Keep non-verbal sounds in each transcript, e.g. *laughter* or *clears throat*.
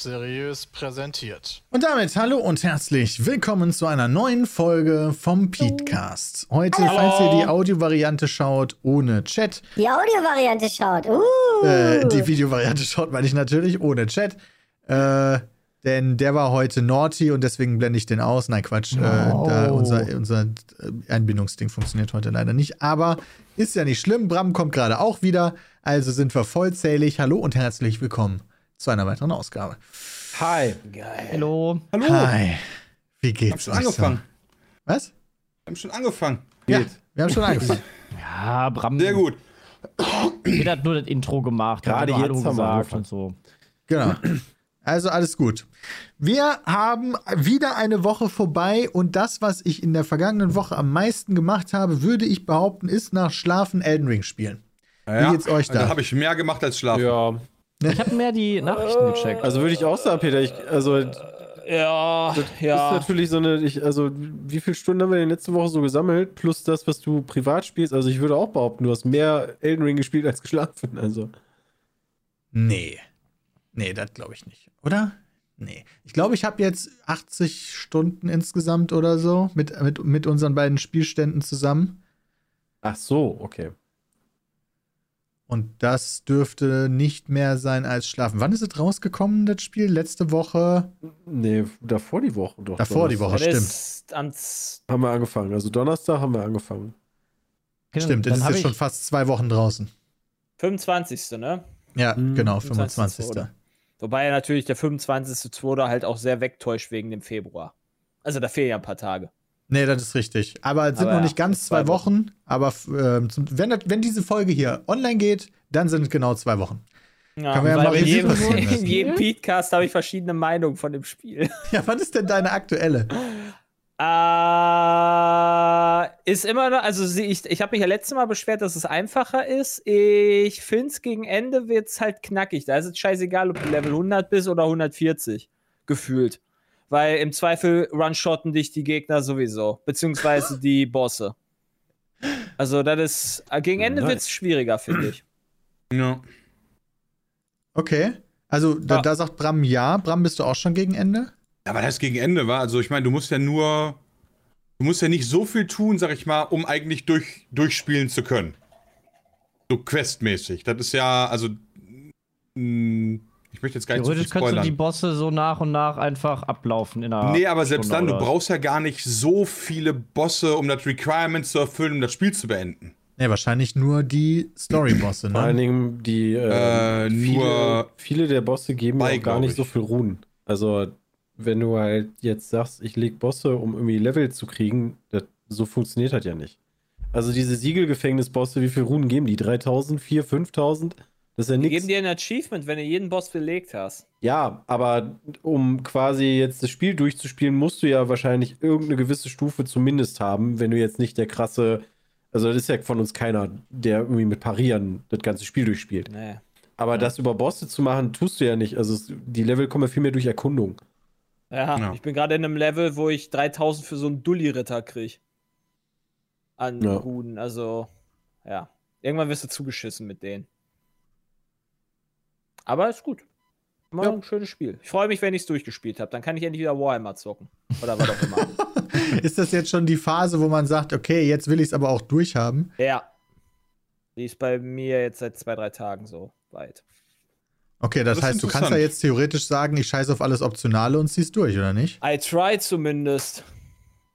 seriös präsentiert. Und damit hallo und herzlich willkommen zu einer neuen Folge vom Petecast. Heute, falls ihr die Audiovariante schaut, ohne Chat. Die Audiovariante schaut. Uh. Äh, die Videovariante schaut, meine ich natürlich ohne Chat. Äh, denn der war heute naughty und deswegen blende ich den aus. Nein, Quatsch. Äh, da unser, unser Einbindungsding funktioniert heute leider nicht. Aber ist ja nicht schlimm. Bram kommt gerade auch wieder. Also sind wir vollzählig. Hallo und herzlich willkommen zu einer weiteren Ausgabe. Hi. Hallo. Hallo. Hi. Wie Wir haben geht's schon euch angefangen. so? Was? Wir haben schon angefangen. Ja, wir haben schon angefangen. Ja, Bram. Sehr gut. Jeder hat nur das Intro gemacht. Gerade jetzt Hallo haben gesagt und so. Genau. Also alles gut. Wir haben wieder eine Woche vorbei und das, was ich in der vergangenen Woche am meisten gemacht habe, würde ich behaupten, ist nach Schlafen Elden Ring spielen. Ja, geht's euch da? Da habe ich mehr gemacht als schlafen. Ja, Ich habe mehr die Nachrichten gecheckt. also würde ich auch sagen, Peter, ich, also ja, das ist natürlich so eine, ich, also wie viele Stunden haben wir in der letzten Woche so gesammelt, plus das, was du privat spielst, also ich würde auch behaupten, du hast mehr Elden Ring gespielt als geschlafen, also. Nee. Nee, das glaube ich nicht. Oder? Nee. Ich glaube, ich habe jetzt 80 Stunden insgesamt oder so mit, mit, mit unseren beiden Spielständen zusammen. Ach so, okay. Und das dürfte nicht mehr sein als Schlafen. Wann ist es rausgekommen, das Spiel? Letzte Woche? Nee, davor die Woche doch. Davor die Woche, stimmt. ist ans. Haben wir angefangen, also Donnerstag haben wir angefangen. Stimmt, das ist jetzt schon fast zwei Wochen draußen. 25. ne? Ja, Mhm. genau, 25. 25. Wobei ja natürlich der 25.2. halt auch sehr wegtäuscht wegen dem Februar. Also da fehlen ja ein paar Tage. Nee, das ist richtig. Aber es sind Aber noch ja, nicht ganz zwei zwei Wochen. Aber ähm, zum, wenn, das, wenn diese Folge hier online geht, dann sind es genau zwei Wochen. Ja, Kann man ja mal in jedem, *laughs* in jedem Podcast habe ich verschiedene Meinungen von dem Spiel. *laughs* Ja, was ist denn deine aktuelle? Äh, ist immer noch, also ich, ich habe mich ja letztes Mal beschwert, dass es einfacher ist. Ich finde es gegen Ende wird es halt knackig. Da ist es scheißegal, ob du Level 100 bist oder 140 gefühlt. Weil im Zweifel one-shotten dich die Gegner sowieso, beziehungsweise die *laughs* Bosse. Also das ist, gegen Ende wird es schwieriger, finde ich. Ja. Okay. Also, da, Ja. da sagt Bram ja. Bram, bist du auch schon gegen Ende? Aber das gegen Ende war, also ich meine, du musst ja nur, du musst ja nicht so viel tun, sag ich mal, um eigentlich durch, durchspielen zu können. So questmäßig. Das ist ja, also, mh, ich möchte jetzt gar nicht zu viel Theoretisch könntest du die. Bosse so nach und nach einfach ablaufen in einer Nee, aber selbst Stunde dann, du brauchst ja gar nicht so viele Bosse, um das Requirement zu erfüllen, um das Spiel zu beenden. Nee, wahrscheinlich nur die Story-Bosse, Vor allen ne? Dingen die, Äh, äh, nur viele, viele der Bosse geben ja auch gar nicht ich. so viel Ruhen. Also, wenn du halt jetzt sagst, ich leg Bosse, um irgendwie Level zu kriegen, das, so funktioniert das ja nicht. Also diese Siegelgefängnis-Bosse, wie viel Runen geben die? 3000, 4, 5000? Das ist ja Die nichts. geben dir ein Achievement, wenn du jeden Boss belegt hast. Ja, aber um quasi jetzt das Spiel durchzuspielen, musst du ja wahrscheinlich irgendeine gewisse Stufe zumindest haben, wenn du jetzt nicht der krasse, also das ist ja von uns keiner, der irgendwie mit Parieren das ganze Spiel durchspielt. Nee. Aber das über Bosse zu machen, tust du ja nicht. Also es, die Level kommen ja viel mehr durch Erkundung. Ja, Ja. ich bin gerade in einem Level, wo ich 3000 für so einen Dulli-Ritter krieg. An Ja. Ruden, also, ja. Irgendwann wirst du zugeschissen mit denen. Aber ist gut. Immer Ja. ein schönes Spiel. Ich freue mich, wenn ich es durchgespielt habe. Dann kann ich endlich wieder Warhammer zocken. Oder was auch immer. *laughs* Ist das jetzt schon die Phase, wo man sagt, okay, jetzt will ich es aber auch durchhaben? ja. Die ist bei mir jetzt seit zwei, drei Tagen so weit. Okay, das, Das heißt, du kannst ja jetzt theoretisch sagen, ich scheiße auf alles Optionale und zieh's durch, oder nicht? I try zumindest.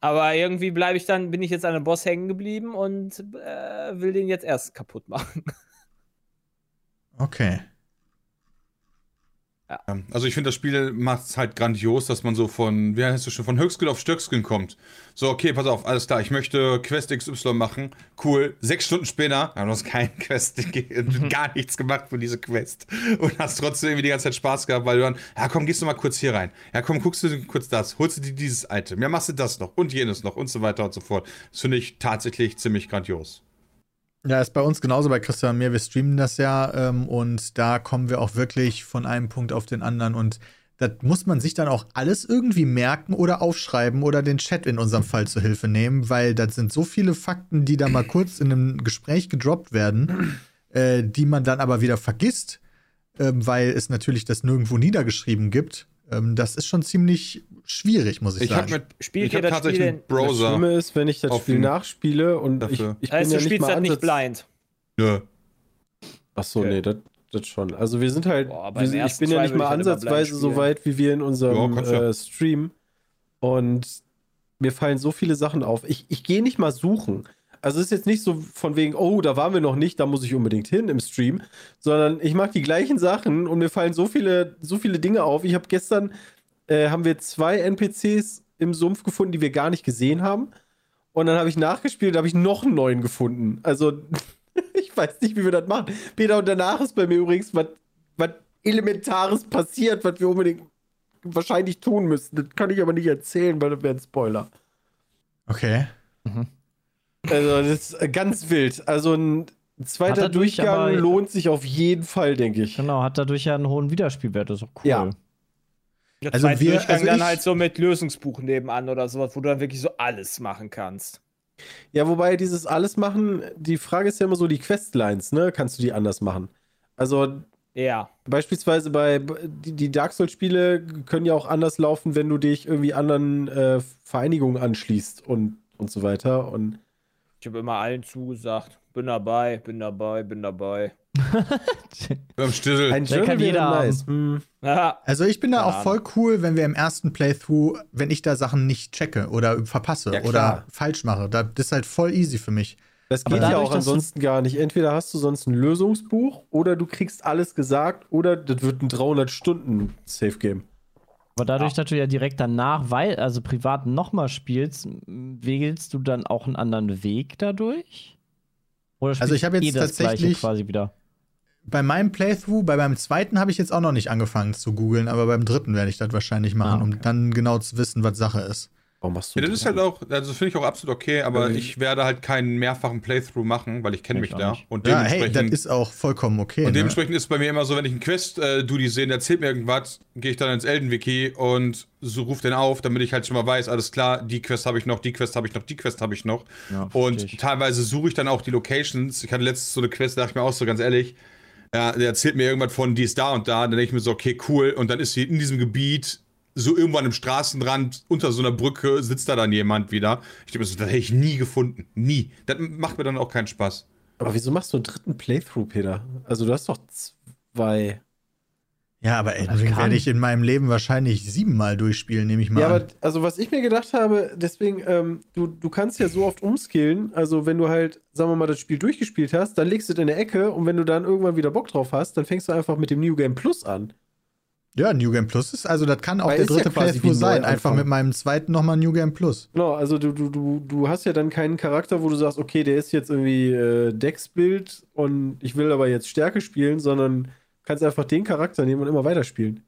Aber irgendwie bleibe ich dann, bin ich jetzt an einem Boss hängen geblieben und äh, will den jetzt erst kaputt machen. Okay. Ähm, Also ich finde, das Spiel macht es halt grandios, dass man so von, wie heißt das schon, von Höchstskill auf Stöckskin kommt. So, okay, pass auf, alles klar, ich möchte Quest XY machen. Cool. Sechs Stunden später, ja, du hast kein *laughs* Quest, *laughs* gar nichts gemacht für diese Quest. Und hast trotzdem irgendwie die ganze Zeit Spaß gehabt, weil du dann, ja komm, gehst du mal kurz hier rein. Ja komm, guckst du kurz das, holst du dir dieses Item. Ja, machst du das noch und jenes noch und so weiter und so fort. Das finde ich tatsächlich ziemlich grandios. Ja, ist bei uns genauso bei Christian und mir. Wir streamen das ja ähm, und da kommen wir auch wirklich von einem Punkt auf den anderen und das muss man sich dann auch alles irgendwie merken oder aufschreiben oder den Chat in unserem Fall zur Hilfe nehmen, weil das sind so viele Fakten, die da mal kurz in einem Gespräch gedroppt werden, äh, die man dann aber wieder vergisst, ähm, weil es natürlich das nirgendwo niedergeschrieben gibt. Ähm, das ist schon ziemlich schwierig, muss ich, Ich sagen. habe mit, Spielt ich hab das tatsächlich Spiel einen Das Browser. Schlimme ist, wenn ich das Spiel nachspiele und ich, dafür. ich bin heißt, ja du nicht spielst mal das nicht blind. Nö. Ach so, Okay. nee, das, das schon. Also wir sind halt, Boah, wir ich bin ja nicht mal ich halt ansatzweise so weit wie wir in unserem Ja, ja. äh, Stream. Und mir fallen so viele Sachen auf. Ich, ich gehe nicht mal suchen. Also es ist jetzt nicht so von wegen, oh, da waren wir noch nicht, da muss ich unbedingt hin im Stream, sondern ich mache die gleichen Sachen und mir fallen so viele, so viele Dinge auf. Ich habe gestern, äh, haben wir zwei NPCs im Sumpf gefunden, die wir gar nicht gesehen haben. Und dann habe ich nachgespielt, da habe ich noch einen neuen gefunden. Also *laughs* ich weiß nicht, wie wir das machen. Peter, und danach ist bei mir übrigens was, was Elementares passiert, was wir unbedingt wahrscheinlich tun müssten. Das kann ich aber nicht erzählen, weil das wäre ein Spoiler. okay. Also, das ist ganz wild. Also, ein zweiter Durchgang aber- lohnt sich auf jeden Fall, denke ich. Genau, hat dadurch ja einen hohen Wiederspielwert. Das ist auch cool. Ja. Der Also wir- Durchgang also dann ich- halt so mit Lösungsbuch nebenan oder sowas, wo du dann wirklich so alles machen kannst. Ja, wobei dieses alles machen, die Frage ist ja immer so, die Questlines, ne? Kannst du die anders machen? Also, Ja. Beispielsweise bei die, die Dark Souls-Spiele können ja auch anders laufen, wenn du dich irgendwie anderen äh, Vereinigungen anschließt und, und so weiter. Und Ich habe immer allen zugesagt. Bin dabei, bin dabei, bin dabei. *laughs* Beim Stissel. ein Journal kann jeder nice. Hm. Ja, Also ich bin da Keine auch voll cool, wenn wir im ersten Playthrough, wenn ich da Sachen nicht checke oder verpasse Ja, oder falsch mache. Da- Das ist halt voll easy für mich. Das geht ja auch ansonsten gar nicht. Entweder hast du sonst ein Lösungsbuch oder du kriegst alles gesagt oder das wird ein 300 Stunden Safe Game. Aber dadurch, dass du ja direkt danach, weil, also privat nochmal spielst, wählst du dann auch einen anderen Weg dadurch? Oder Also spielst ich habe jetzt eh das tatsächlich- quasi wieder. Bei meinem Playthrough, bei meinem zweiten habe ich jetzt auch noch nicht angefangen zu googeln, aber beim dritten werde ich das wahrscheinlich machen, Ah, okay. um dann genau zu wissen, was Sache ist. Warum machst du Ja, das ist halt auch, also finde ich auch absolut okay, aber Ähm. ich werde halt keinen mehrfachen Playthrough machen, weil ich kenne Ich mich da. nicht. Und Ja, hey, dementsprechend, das ist auch vollkommen okay. und ne? dementsprechend ist bei mir immer so, wenn ich einen Quest-Duty sehe, der erzählt mir irgendwas, gehe ich dann ins Elden-Wiki und so ruf den auf, damit ich halt schon mal weiß, alles klar, die Quest habe ich noch, die Quest habe ich noch, die Quest habe ich noch. Ja, und ich. teilweise suche ich dann auch die Locations. Ich hatte letztens so eine Quest, da dachte ich mir auch so ganz ehrlich, ja, der erzählt mir irgendwas von, die ist da und da. Dann denke ich mir so, okay, cool. Und dann ist sie in diesem Gebiet, so irgendwann am Straßenrand, unter so einer Brücke, sitzt da dann jemand wieder. Ich denke mir so, das hätte ich nie gefunden. Nie. Das macht mir dann auch keinen Spaß. Aber wieso machst du einen dritten Playthrough, Peter? Also du hast doch zwei. ja, aber Elden werde ich in meinem Leben wahrscheinlich siebenmal durchspielen, nehme ich mal Ja, an. aber also was ich mir gedacht habe, deswegen, ähm, du, du kannst ja so oft umskillen, also wenn du halt, sagen wir mal, das Spiel durchgespielt hast, dann legst du es in der Ecke und wenn du dann irgendwann wieder Bock drauf hast, dann fängst du einfach mit dem New Game Plus an. Ja, New Game Plus ist, also das kann auch Weil der ja dritte wie Playthrough sein. Einfach mit meinem zweiten nochmal New Game Plus. Genau, also du, du, du, du hast ja dann keinen Charakter, wo du sagst, okay, der ist jetzt irgendwie äh, Dex-Bild und ich will aber jetzt Stärke spielen, sondern kannst einfach den Charakter nehmen und immer weiterspielen.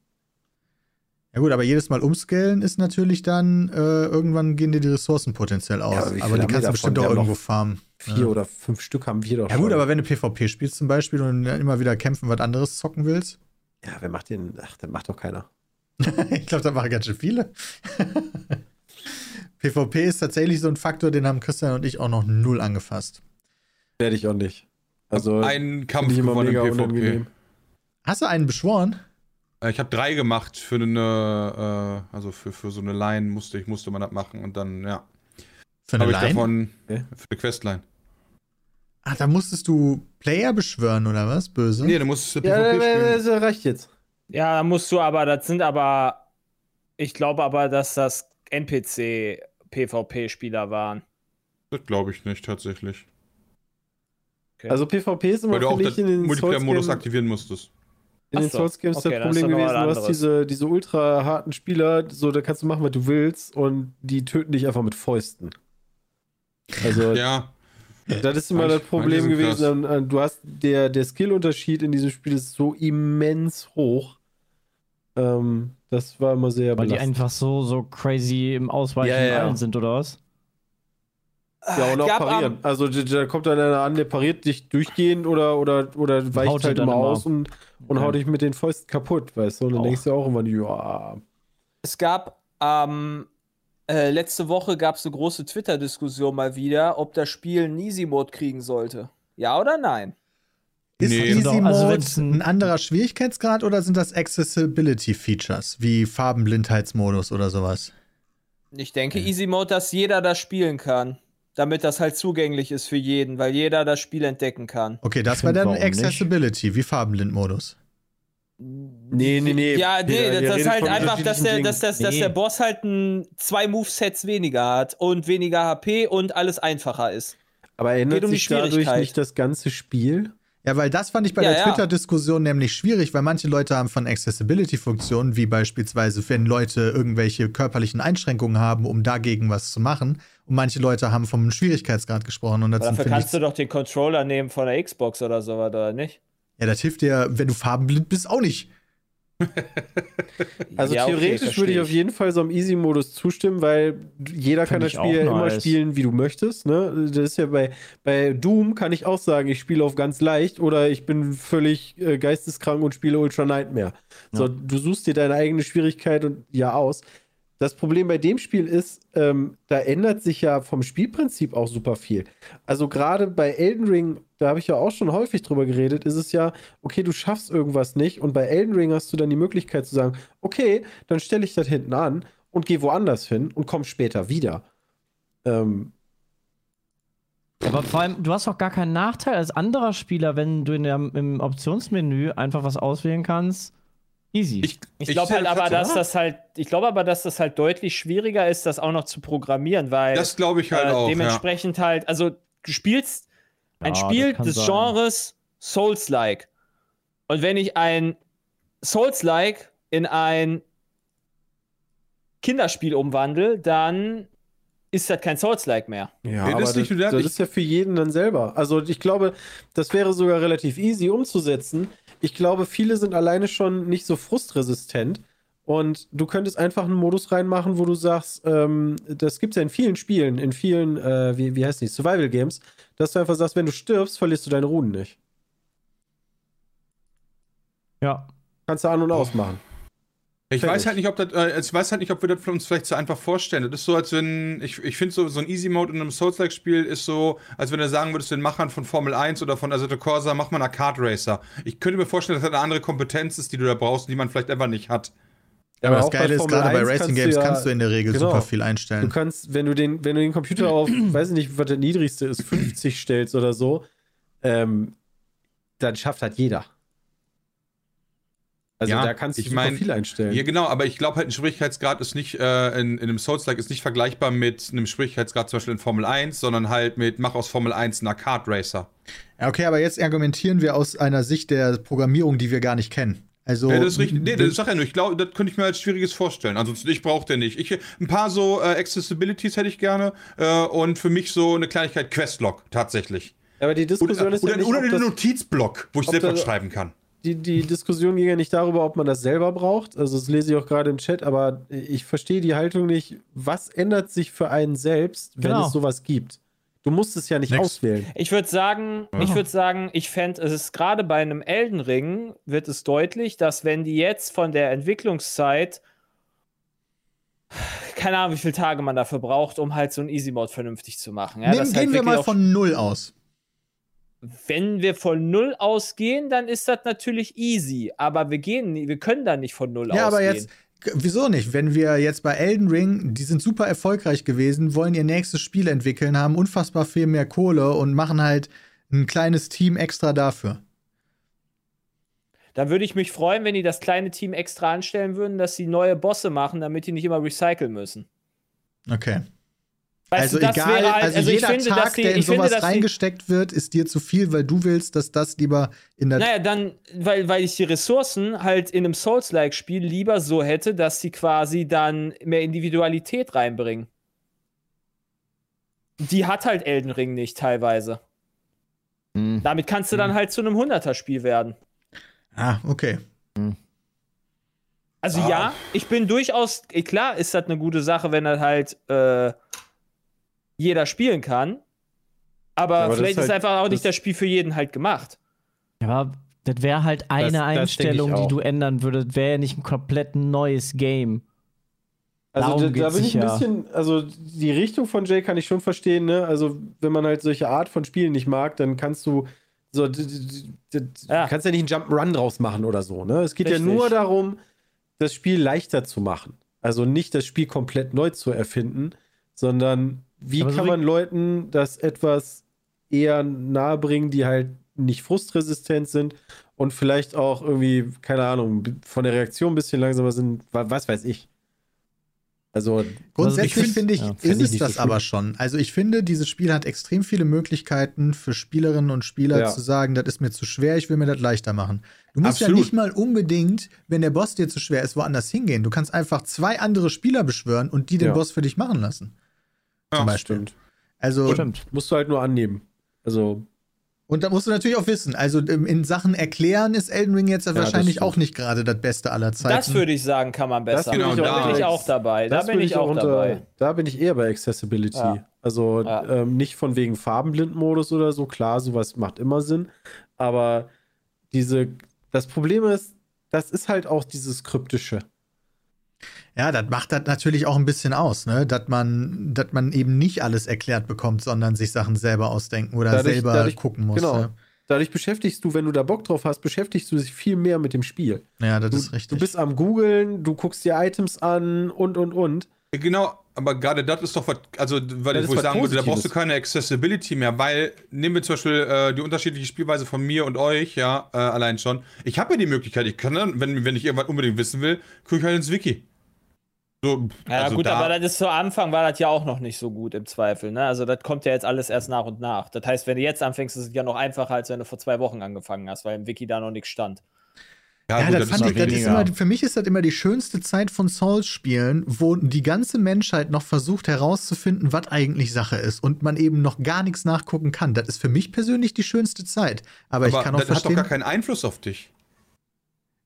Ja gut, aber jedes Mal umscalen ist natürlich dann, äh, irgendwann gehen dir die Ressourcen potenziell aus. Ja, aber aber die kannst du bestimmt auch irgendwo farmen. Vier Ja. oder fünf Stück haben wir doch Ja schon. gut, aber wenn du PvP spielst zum Beispiel und immer wieder kämpfen, was anderes zocken willst, Ja, wer macht den? Ach, den macht doch keiner. *laughs* ich glaube, da machen ganz schön viele. *laughs* PvP ist tatsächlich so ein Faktor, den haben Christian und ich auch noch null angefasst. Werde ich auch nicht. Also, Einen Kampf ich gewonnen mega im PvP. unangenehm. Hast du einen beschworen? Äh, Ich habe drei gemacht für eine, äh, also für, für so eine Line musste ich musste man das machen und dann ja Für eine habe ich Line? davon Okay. für eine Questline. Ach, da musstest du Player beschwören, oder was? Böse? Nee, du musst Ja, PvP äh, spielen. das reicht jetzt. Ja, da musst du aber, das sind aber, ich glaube aber, dass das NPC-PvP-Spieler waren. Das glaube ich nicht tatsächlich. Okay. Also PvP ist immer, Weil du auch den ich, in den Multiplayer-Modus aktivieren musstest. In den Souls Games ist okay, ist Problem das noch gewesen, was du hast diese, diese ultra harten Spieler, so da kannst du machen, was du willst und die töten dich einfach mit Fäusten. Also Ja. Das ist immer das Problem gewesen. krass. äh, Du hast der, der Skillunterschied in diesem Spiel ist so immens hoch. Ähm, das war immer sehr Weil die belastend. einfach so, so crazy im Ausweichen Ja, ja, sind, oder was? Ja, und auch Gab parieren. am- also da, kommt dann einer an, der pariert dich durchgehend oder, oder, oder weicht Haut halt immer immer. aus und, und Ja. haut dich mit den Fäusten kaputt, weißt du? Und dann Auch. denkst du auch immer, ja. Es gab ähm, äh, letzte Woche gab es eine große Twitter-Diskussion mal wieder, ob das Spiel einen Easy-Mode kriegen sollte. Ja oder nein? Ist Nee. Easy Genau, Mode also ein- ein anderer Schwierigkeitsgrad oder sind das Accessibility-Features wie Farbenblindheitsmodus oder sowas? Ich denke, Easy-Mode, dass jeder das spielen kann. Damit das halt zugänglich ist für jeden, weil jeder das Spiel entdecken kann. Okay, das Ich war dann warum nicht? Accessibility, wie Farbenblindmodus. Nee, nee, nee. Ja, nee, Peter, das, redet halt einfach, dass der, dass, dass, dass Nee. der Boss halt ein, zwei Movesets weniger hat und weniger HP und alles einfacher ist. Aber ändert Geht um sich dadurch nicht das ganze Spiel? Ja, weil das fand ich bei Ja, der ja. Twitter-Diskussion nämlich schwierig, weil manche Leute haben von Accessibility-Funktionen, wie beispielsweise, wenn Leute irgendwelche körperlichen Einschränkungen haben, um dagegen was zu machen. Und manche Leute haben vom Schwierigkeitsgrad gesprochen. Und dafür kannst du doch den Controller nehmen von der Xbox oder sowas, oder nicht? Ja, das hilft dir, wenn du farbenblind bist, auch nicht. Also Ja, okay, theoretisch versteh würde ich auf jeden Fall so einem Easy-Modus zustimmen, weil jeder kann Find das ich Spiel ja immer nice. spielen, wie du möchtest. Ne? Das ist ja bei, bei Doom kann ich auch sagen, ich spiele auf ganz leicht oder ich bin völlig äh, geisteskrank und spiele Ultra Nightmare. So, Ja. du suchst dir deine eigene Schwierigkeit und ja aus. Das Problem bei dem Spiel ist, ähm, da ändert sich ja vom Spielprinzip auch super viel. Also gerade bei Elden Ring, da habe ich ja auch schon häufig drüber geredet, ist es ja, okay, du schaffst irgendwas nicht und bei Elden Ring hast du dann die Möglichkeit zu sagen, okay, dann stelle ich das hinten an und gehe woanders hin und komm später wieder. Ähm, Aber vor allem, du hast auch gar keinen Nachteil als anderer Spieler, wenn du in der, im Optionsmenü einfach was auswählen kannst. Easy. Ich, Ich glaube halt aber, dass das halt, ich glaube aber, dass das halt deutlich schwieriger ist, das auch noch zu programmieren, weil Das glaube ich halt äh, auch. Ja. dementsprechend halt, also du spielst ein Ja, Spiel des sein. Genres Souls-like. Und wenn ich ein Souls-like in ein Kinderspiel umwandle, dann ist das kein Souls-like mehr. ja, Ja, aber das das, das, das, ist ja für jeden dann selber. Also ich glaube, das wäre sogar relativ easy umzusetzen. Ich glaube, viele sind alleine schon nicht so frustresistent. Und du könntest einfach einen Modus reinmachen, wo du sagst, ähm, das gibt es ja in vielen Spielen, in vielen, äh, wie, wie heißt die, Survival Games, dass du einfach sagst, wenn du stirbst, verlierst du deine Runen nicht. ja. Kannst du an- und ausmachen. Ich Fertig. weiß halt nicht, ob das, äh, ich weiß halt nicht, ob wir das für uns vielleicht so einfach vorstellen. Das ist so, als wenn, ich, ich finde so, so ein Easy Mode in einem Souls-like-Spiel ist so, als wenn du sagen würdest, den Machern von Formel 1 oder von Assetto Corsa, mach mal einen Kart Racer. Ich könnte mir vorstellen, dass das eine andere Kompetenz ist, die du da brauchst, die man vielleicht einfach nicht hat. Ja, Aber auch das bei Geile ist, Formel gerade bei 1 Racing kannst du Games ja- kannst du in der Regel genau. super viel Du einstellen. kannst, wenn du den, wenn du den Computer auf, *clears throat* weiß ich nicht, was der niedrigste ist, 50 stellst oder so, ähm, dann schafft halt jeder. Also Ja, da kannst du ich mein, viel einstellen. Ja, genau, aber ich glaube halt, ein Schwierigkeitsgrad ist nicht, äh, in, in einem Souls-like ist nicht vergleichbar mit einem Schwierigkeitsgrad zum Beispiel in Formel 1, sondern halt mit, mach aus Formel 1 einen Kart Racer. Ja, okay, aber jetzt argumentieren wir aus einer Sicht der Programmierung, die wir gar nicht kennen. Also, Ja, das ist richtig. Nee, das sag ja nur. Ich glaube, das könnte ich mir als schwieriges vorstellen. Ansonsten, ich brauche den nicht. Ich, ein paar so äh, Accessibilities hätte ich gerne. Äh, und für mich so eine Kleinigkeit Questlog, tatsächlich. Aber die Diskussion Oder, ist ja oder, nicht, oder ob einen das, Notizblock, wo ich selbst was schreiben kann. Die, die Diskussion ging ja nicht darüber, ob man das selber braucht. Also das lese ich auch gerade im Chat, aber ich verstehe die Haltung nicht. Was ändert sich für einen selbst, wenn Genau. es sowas gibt? Du musst es ja nicht Nix. auswählen. Ich würde sagen, ich würde sagen, ich fände, es ist gerade bei einem Elden Ring wird es deutlich, dass wenn die jetzt von der Entwicklungszeit keine Ahnung, wie viele Tage man dafür braucht, um halt so ein Easy Mode vernünftig zu machen. Ja, Nehmen, das gehen halt wir mal von null aus. Wenn wir von null ausgehen, dann ist das natürlich easy, aber wir gehen, wir können da nicht von null Ja, aber ausgehen. jetzt, g- wieso nicht? Wenn wir jetzt bei Elden Ring, die sind super erfolgreich gewesen, wollen ihr nächstes Spiel entwickeln, haben unfassbar viel mehr Kohle und machen halt ein kleines Team extra dafür. Da würde ich mich freuen, wenn die das kleine Team extra anstellen würden, dass sie neue Bosse machen, damit die nicht immer recyceln müssen. Okay. Weißt also du, das egal, wäre halt- also, also ich jeder finde, Tag, dass die- der in ich finde, sowas dass die- reingesteckt wird, ist dir zu viel, weil du willst, dass das lieber in der Naja, dann, weil, weil ich die Ressourcen halt in einem Souls-like-Spiel lieber so hätte, dass sie quasi dann mehr Individualität reinbringen. Die hat halt Elden Ring nicht teilweise. Hm. Damit kannst du dann halt zu einem 100er-Spiel werden. Ah, okay. Also Ah. ja, ich bin durchaus, klar ist das eine gute Sache, wenn das halt äh, jeder spielen kann. Aber, Ja, aber das vielleicht ist ist halt- einfach auch das- nicht das Spiel für jeden halt gemacht. Aber das wäre halt eine das Einstellung, die auch. du ändern würdest. Wäre ja nicht ein komplett neues Game. Also da, da bin ich ein ja. bisschen, also die Richtung von Jay kann ich schon verstehen, ne? Also wenn man halt solche Art von Spielen nicht mag, dann kannst du so, d- d- d- d- Ja. kannst ja nicht einen Jump'n'Run draus machen oder so, ne? Es geht Richtig. ja nur darum, das Spiel leichter zu machen. Also nicht das Spiel komplett neu zu erfinden, sondern wie Aber so kann wie- man Leuten das etwas eher nahebringen, die halt nicht frustresistent sind und vielleicht auch irgendwie, keine Ahnung, von der Reaktion ein bisschen langsamer sind, wa- was weiß ich. Also, Grundsätzlich find- finde ich, ja, fänd ist ich es so das schlimm. aber schon. Also ich finde, dieses Spiel hat extrem viele Möglichkeiten für Spielerinnen und Spieler Ja. zu sagen, das ist mir zu schwer, ich will mir das leichter machen. Du musst Absolut. ja nicht mal unbedingt, wenn der Boss dir zu schwer ist, woanders hingehen. Du kannst einfach zwei andere Spieler beschwören und die den Ja. Boss für dich machen lassen. Ja, Zum Beispiel. stimmt. Also, Stimmt. Musst du halt nur annehmen. Also, und da musst du natürlich auch wissen, also ähm, in Sachen Erklären ist Elden Ring jetzt das wahrscheinlich auch nicht gerade das Beste aller Zeiten. Das würde ich sagen, kann man besser. Das ich da auch- bin ich auch dabei. Da das bin ich auch unter- dabei. Da bin ich eher bei Accessibility. Ja. Also Ja. ähm, nicht von wegen Farbenblindmodus oder so. Klar, sowas macht immer Sinn. Aber diese, das Problem ist, das ist halt auch dieses Kryptische. Ja, das macht das natürlich auch ein bisschen aus, ne? Dass man, dass man eben nicht alles erklärt bekommt, sondern sich Sachen selber ausdenken oder Dadurch- selber dadurch- gucken muss. genau. Ja, Dadurch beschäftigst du, wenn du da Bock drauf hast, beschäftigst du dich viel mehr mit dem Spiel. ja das Du, ist richtig. du bist am Googeln, du guckst dir Items an und und und. Genau, aber gerade das ist doch was, also weil Das ich, ist wo ich sagen würde, da brauchst du Positives. keine Accessibility mehr, weil nehmen wir zum Beispiel äh, die unterschiedliche Spielweise von mir und euch, ja, äh, allein schon. Ich habe ja die Möglichkeit, ich kann dann, wenn, wenn ich irgendwas unbedingt wissen will, gucke ich halt ins Wiki. So, Ja, also gut, da, aber das ist zu Anfang war das ja auch noch nicht so gut im Zweifel. Ne? Also, das kommt ja jetzt alles erst nach und nach. Das heißt, wenn du jetzt anfängst, ist es ja noch einfacher, als wenn du vor zwei Wochen angefangen hast, weil im Wiki da noch nichts stand. Ja, Ja, gut, das das fand ich, das ist immer, für mich ist das immer die schönste Zeit von Souls-Spielen, wo die ganze Menschheit noch versucht herauszufinden, was eigentlich Sache ist und man eben noch gar nichts nachgucken kann. Das ist für mich persönlich die schönste Zeit. Aber, aber ich kann auch das hat doch verstehen. gar keinen Einfluss auf dich.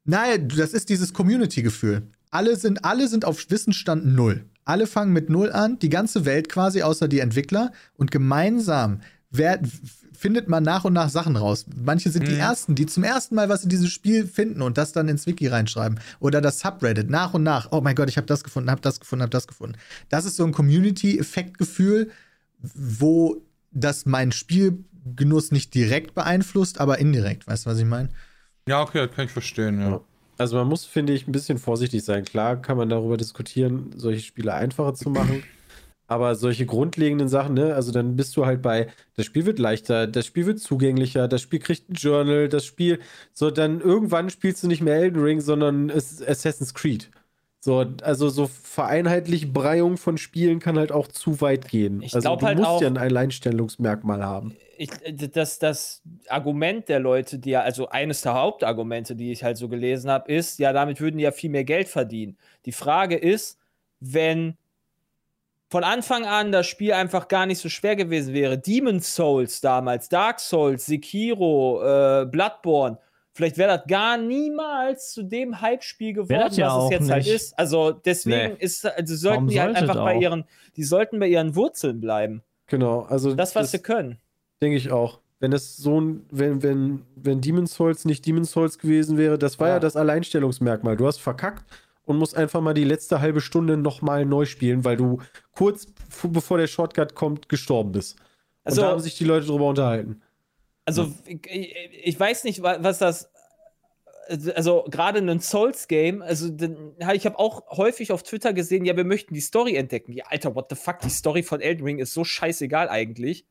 Nein, das ist dieses Community-Gefühl. Alle sind, alle sind auf Wissensstand null. Alle fangen mit null an, die ganze Welt quasi, außer die Entwickler. Und gemeinsam wer, findet man nach und nach Sachen raus. Manche sind die Mhm. Ersten, die zum ersten Mal was in dieses Spiel finden und das dann ins Wiki reinschreiben. Oder das Subreddit, nach und nach. Oh mein Gott, ich habe das gefunden, habe das gefunden, habe das gefunden. Das ist so ein Community-Effektgefühl, wo das meinen Spielgenuss nicht direkt beeinflusst, aber indirekt. Weißt du, was ich meine? Ja, okay, das kann ich verstehen, ja. Also man muss, finde ich, ein bisschen vorsichtig sein. Klar kann man darüber diskutieren, solche Spiele einfacher zu machen. Aber solche grundlegenden Sachen, ne, also dann bist du halt bei, das Spiel wird leichter, das Spiel wird zugänglicher, das Spiel kriegt ein Journal, das Spiel, so dann irgendwann spielst du nicht mehr Elden Ring, sondern es ist Assassin's Creed. So, also so Vereinheitlichbreiung von Spielen kann halt auch zu weit gehen. Ich also du halt musst auch- ja ein Alleinstellungsmerkmal haben. Ich, das, das Argument der Leute, die ja, also eines der Hauptargumente, die ich halt so gelesen habe, ist, ja, damit würden die ja viel mehr Geld verdienen. Die Frage ist, wenn von Anfang an das Spiel einfach gar nicht so schwer gewesen wäre, Demon's Souls damals, Dark Souls, Sekiro, äh, Bloodborne, vielleicht wäre das gar niemals zu dem Hype-Spiel geworden, das ja was es jetzt halt nicht. ist. Also deswegen Nee. ist, also sollten Warum die halt einfach bei ihren, die sollten bei ihren Wurzeln bleiben. Genau, also Das, was sie können. Denke ich auch. Wenn es so ein, wenn, wenn, wenn Demon's Souls nicht Demon's Souls gewesen wäre, das war ja, Ja. das Alleinstellungsmerkmal. Du hast verkackt und musst einfach mal die letzte halbe Stunde nochmal neu spielen, weil du kurz bevor der Shortcut kommt, gestorben bist. Also- und da haben sich die Leute drüber unterhalten. Also, ich, ich weiß nicht, wa- was das. Also, gerade ein Souls-Game, also, ich habe auch häufig auf Twitter gesehen, ja, wir möchten die Story entdecken. Ja, Alter, what the fuck, die Story von Elden Ring ist so scheißegal eigentlich.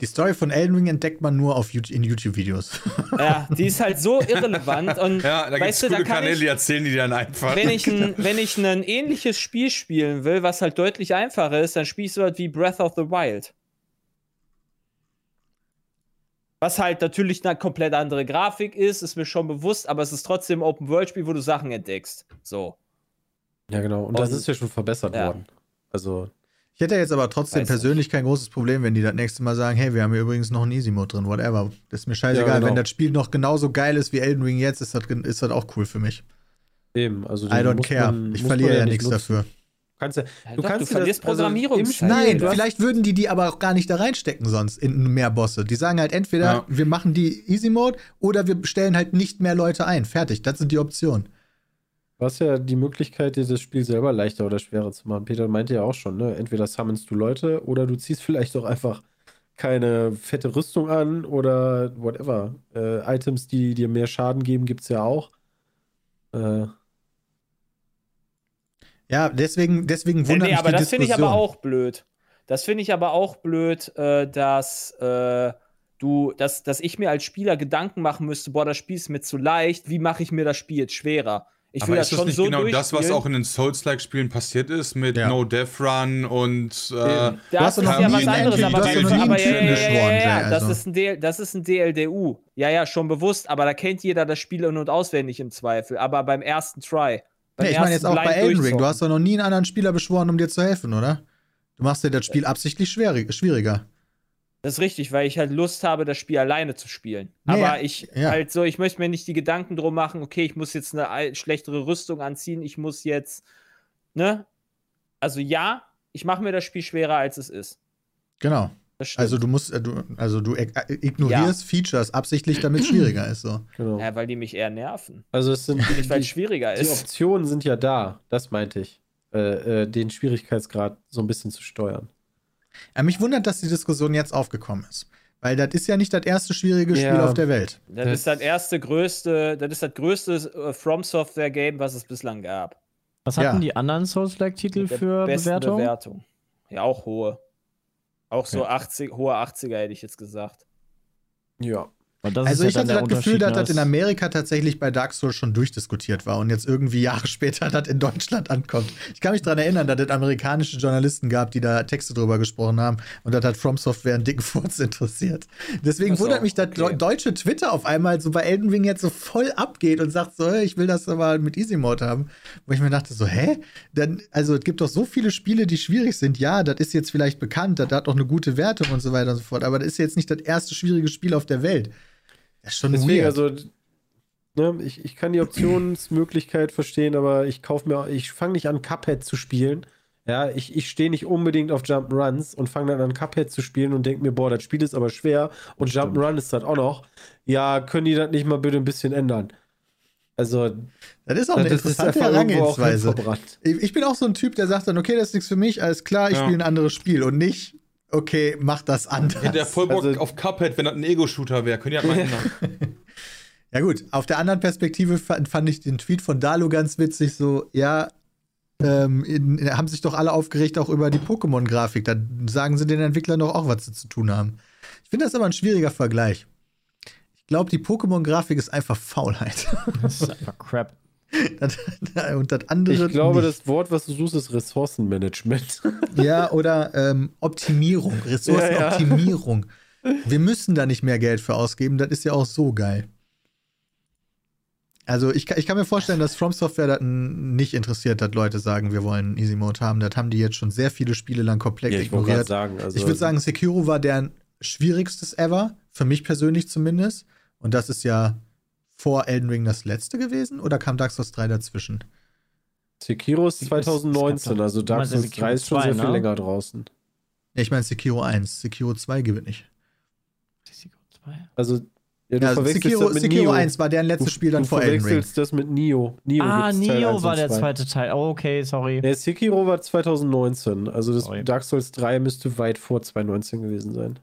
Die Story von Elden Ring entdeckt man nur auf YouTube, in YouTube-Videos. *laughs* Ja, die ist halt so irrelevant. Und Ja, da gibt es weißt du, da kann Kanäle, ich, die erzählen die dann einfach. wenn ich, ein, wenn ich ein ähnliches Spiel spielen will, was halt deutlich einfacher ist, dann spiele ich so was wie Breath of the Wild. Was halt natürlich eine komplett andere Grafik ist, ist mir schon bewusst, aber es ist trotzdem ein Open-World-Spiel, wo du Sachen entdeckst. So. Ja, genau. Und das Und- ist ja schon verbessert ja. worden. Also, Ich hätte jetzt aber trotzdem Weiß persönlich kein großes Problem, wenn die das nächste Mal sagen, hey, wir haben hier übrigens noch einen Easy-Mode drin, whatever. Das ist mir scheißegal. Ja, genau. Wenn das Spiel noch genauso geil ist wie Elden Ring jetzt, ist das, ist das auch cool für mich. eben. Also, I don't care. man- ich verliere ja nicht nichts nutzen. dafür. Kannst ja, Ja du doch, kannst du verlierst das, also im Programmierungszeit. Spiel, Nein, du vielleicht würden die die aber auch gar nicht da reinstecken sonst in mehr Bosse. Die sagen halt entweder, Ja. wir machen die Easy Mode oder wir stellen halt nicht mehr Leute ein. Fertig, das sind die Optionen. Du hast ja die Möglichkeit, dir das Spiel selber leichter oder schwerer zu machen. Peter meinte ja auch schon, ne? Entweder summonst du Leute oder du ziehst *laughs* vielleicht auch einfach keine fette Rüstung an oder whatever. Äh, Items, die dir mehr Schaden geben, gibt es ja auch. Äh, Ja, deswegen, deswegen Nee, wundert nee, mich aber die das finde ich aber auch blöd. Das finde ich aber auch blöd, äh, dass äh, du, dass, dass ich mir als Spieler Gedanken machen müsste, boah, das Spiel ist mir zu leicht, wie mache ich mir das Spiel jetzt schwerer? Ich will Aber das ist das schon nicht so genau das, was auch in den Souls-like-Spielen passiert ist, mit Ja. No Death Run und äh. Das hast doch ist ja was anderes, Entry- aber du hast noch aber ein ja, ja, ja, ja, Jay, das also. ist ein DL, das ist ein DLDU. Ja, ja, schon bewusst, aber da kennt jeder das Spiel in- und auswendig im Zweifel. Aber beim ersten Try. Beim Nee, ich meine jetzt auch bei Elden Ring. Du hast doch noch nie einen anderen Spieler beschworen, um dir zu helfen, oder? Du machst dir das Spiel absichtlich schwierig, schwieriger. Das ist richtig, weil ich halt Lust habe, das Spiel alleine zu spielen. Nee, Aber ich ja. halt so, ich möchte mir nicht die Gedanken drum machen, okay, ich muss jetzt eine schlechtere Rüstung anziehen, ich muss jetzt, ne? Also ja, ich mache mir das Spiel schwerer, als es ist. Genau. Also du musst, äh, du, also du äh, ignorierst Features absichtlich, damit es schwieriger ist. So. genau. ja, weil die mich eher nerven. Also es sind Nicht, weil es die, schwieriger die ist. Optionen sind ja da, das meinte ich. Äh, äh, den Schwierigkeitsgrad so ein bisschen zu steuern. Ja, mich wundert, dass die Diskussion jetzt aufgekommen ist. Weil das ist ja nicht das erste schwierige Spiel Ja. auf der Welt. Das, Das- ist das erste größte, das ist das größte äh, From Software Game, was es bislang gab. Was Ja. hatten die anderen Souls-like-Titel für Bewertung? Bewertung. Ja, auch hohe. Auch so 80, hohe 80er hätte ich jetzt gesagt. Ja. Also ich ja hatte das Gefühl, dass Unterschied, das in ne? Amerika tatsächlich bei Dark Souls schon durchdiskutiert war und jetzt irgendwie Jahre *laughs* später das in Deutschland ankommt. Ich kann mich daran erinnern, dass es amerikanische Journalisten gab, die da Texte drüber gesprochen haben und das hat From Software einen dicken Furz *laughs* interessiert. Deswegen wundert mich, dass okay. deutsche Twitter auf einmal so bei Elden Ring jetzt so voll abgeht und sagt so, hey, ich will das aber mit Easy Mode haben. Wo ich mir dachte so, hä? Dann, also es gibt doch so viele Spiele, die schwierig sind. Ja, das ist jetzt vielleicht bekannt, das hat auch eine gute Wertung und so weiter und so fort, aber das ist jetzt nicht das erste schwierige Spiel auf der Welt. Das ist schon Deswegen, weird. also, ne, ich, ich kann die Optionsmöglichkeit verstehen, aber ich kaufe mir, ich fange nicht an, Cuphead zu spielen. Ja, ich, ich stehe nicht unbedingt auf Jump'n'Runs und fange dann an, Cuphead zu spielen und denke mir, boah, das Spiel ist aber schwer und Jump'n'Run ist das auch noch. Ja, können die das nicht mal bitte ein bisschen ändern? Also, Das ist auch eine interessante Herangehensweise. Ich ich bin auch so ein Typ, der sagt dann, okay, das ist nichts für mich, alles klar, ich Ja. spiele ein anderes Spiel und nicht, okay, mach das anders. hätte er voll Bock Also- auf Cuphead, wenn das ein Ego-Shooter wäre. Könnt ihr halt mal ändern. Ja gut, auf der anderen Perspektive fand, fand ich den Tweet von Dalu ganz witzig, so, ja, ähm, in, haben sich doch alle aufgeregt auch über die Pokémon-Grafik. Da sagen sie den Entwicklern doch auch, was sie zu tun haben. Ich finde das aber ein schwieriger Vergleich. Ich glaube, die Pokémon-Grafik ist einfach Faulheit. Das ist einfach Crap. *laughs* Das- und das andere Ich glaube, nicht. das Wort, was du suchst, ist Ressourcenmanagement. *laughs* Ja, oder ähm, Optimierung, Ressourcenoptimierung. Wir müssen da nicht mehr Geld für ausgeben, das ist ja auch so geil. Also ich, kann- ich kann mir vorstellen, dass From Software das nicht interessiert, dass Leute sagen, wir wollen Easy Mode haben. Das haben die jetzt schon sehr viele Spiele lang komplett Ja, ich wollte gerade ignoriert. sagen. Also, ich würde sagen, Sekiro war deren schwierigstes ever, für mich persönlich zumindest. Und das ist ja vor Elden Ring das letzte gewesen? Oder kam Dark Souls 3 dazwischen? Sekiro ist Es- es gab 2019, doch- also du Dark ja Souls Sekiro 3 ist schon 2, sehr viel ne? länger draußen. Ich meine Sekiro 1. Sekiro 2 gewinnt nicht. Sekiro 2. Also, ja, du Ja, also verwechselst Sekiro, das mit Sekiro Neo. 1 war deren letztes du, Spiel dann du vor Elden Ring. verwechselst das mit Nio. Nio Ah, Nio 1 war der 2. zweite Teil. Oh, okay, sorry. Der Sekiro war 2019, also das Sorry. Dark Souls 3 müsste weit vor 2019 gewesen sein.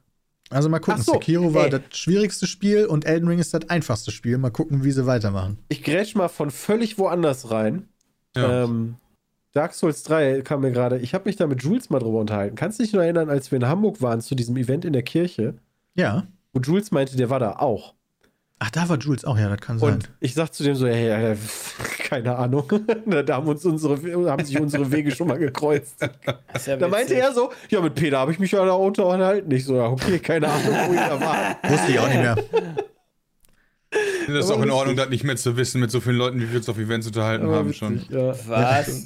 Also mal gucken, so, Sekiro war ey. das schwierigste Spiel und Elden Ring ist das einfachste Spiel. Mal gucken, wie sie weitermachen. Ich grätsch mal von völlig woanders rein. Ja. Ähm, Dark Souls 3 kam mir gerade. Ich habe mich da mit Jules mal drüber unterhalten. Kannst du dich noch erinnern, als wir in Hamburg waren zu diesem Event in der Kirche, Ja. wo Jules meinte, der war da auch. Ach, da war Jules auch, ja, das kann sein. Und ich sag zu dem so, hey, *laughs* hey, keine Ahnung. *laughs* da haben, uns unsere, haben sich unsere Wege schon mal gekreuzt. *laughs* Ist ja Da meinte er so, ja, mit Peter habe ich mich ja da unterhalten. Ich so, ja, okay, keine Ahnung, wo ich da war. Wusste ich auch nicht mehr. Ich finde das Aber auch in. Ordnung, das nicht mehr zu wissen, mit so vielen Leuten, wie wir uns auf Events unterhalten Aber haben schon. witzig, Ja. Was?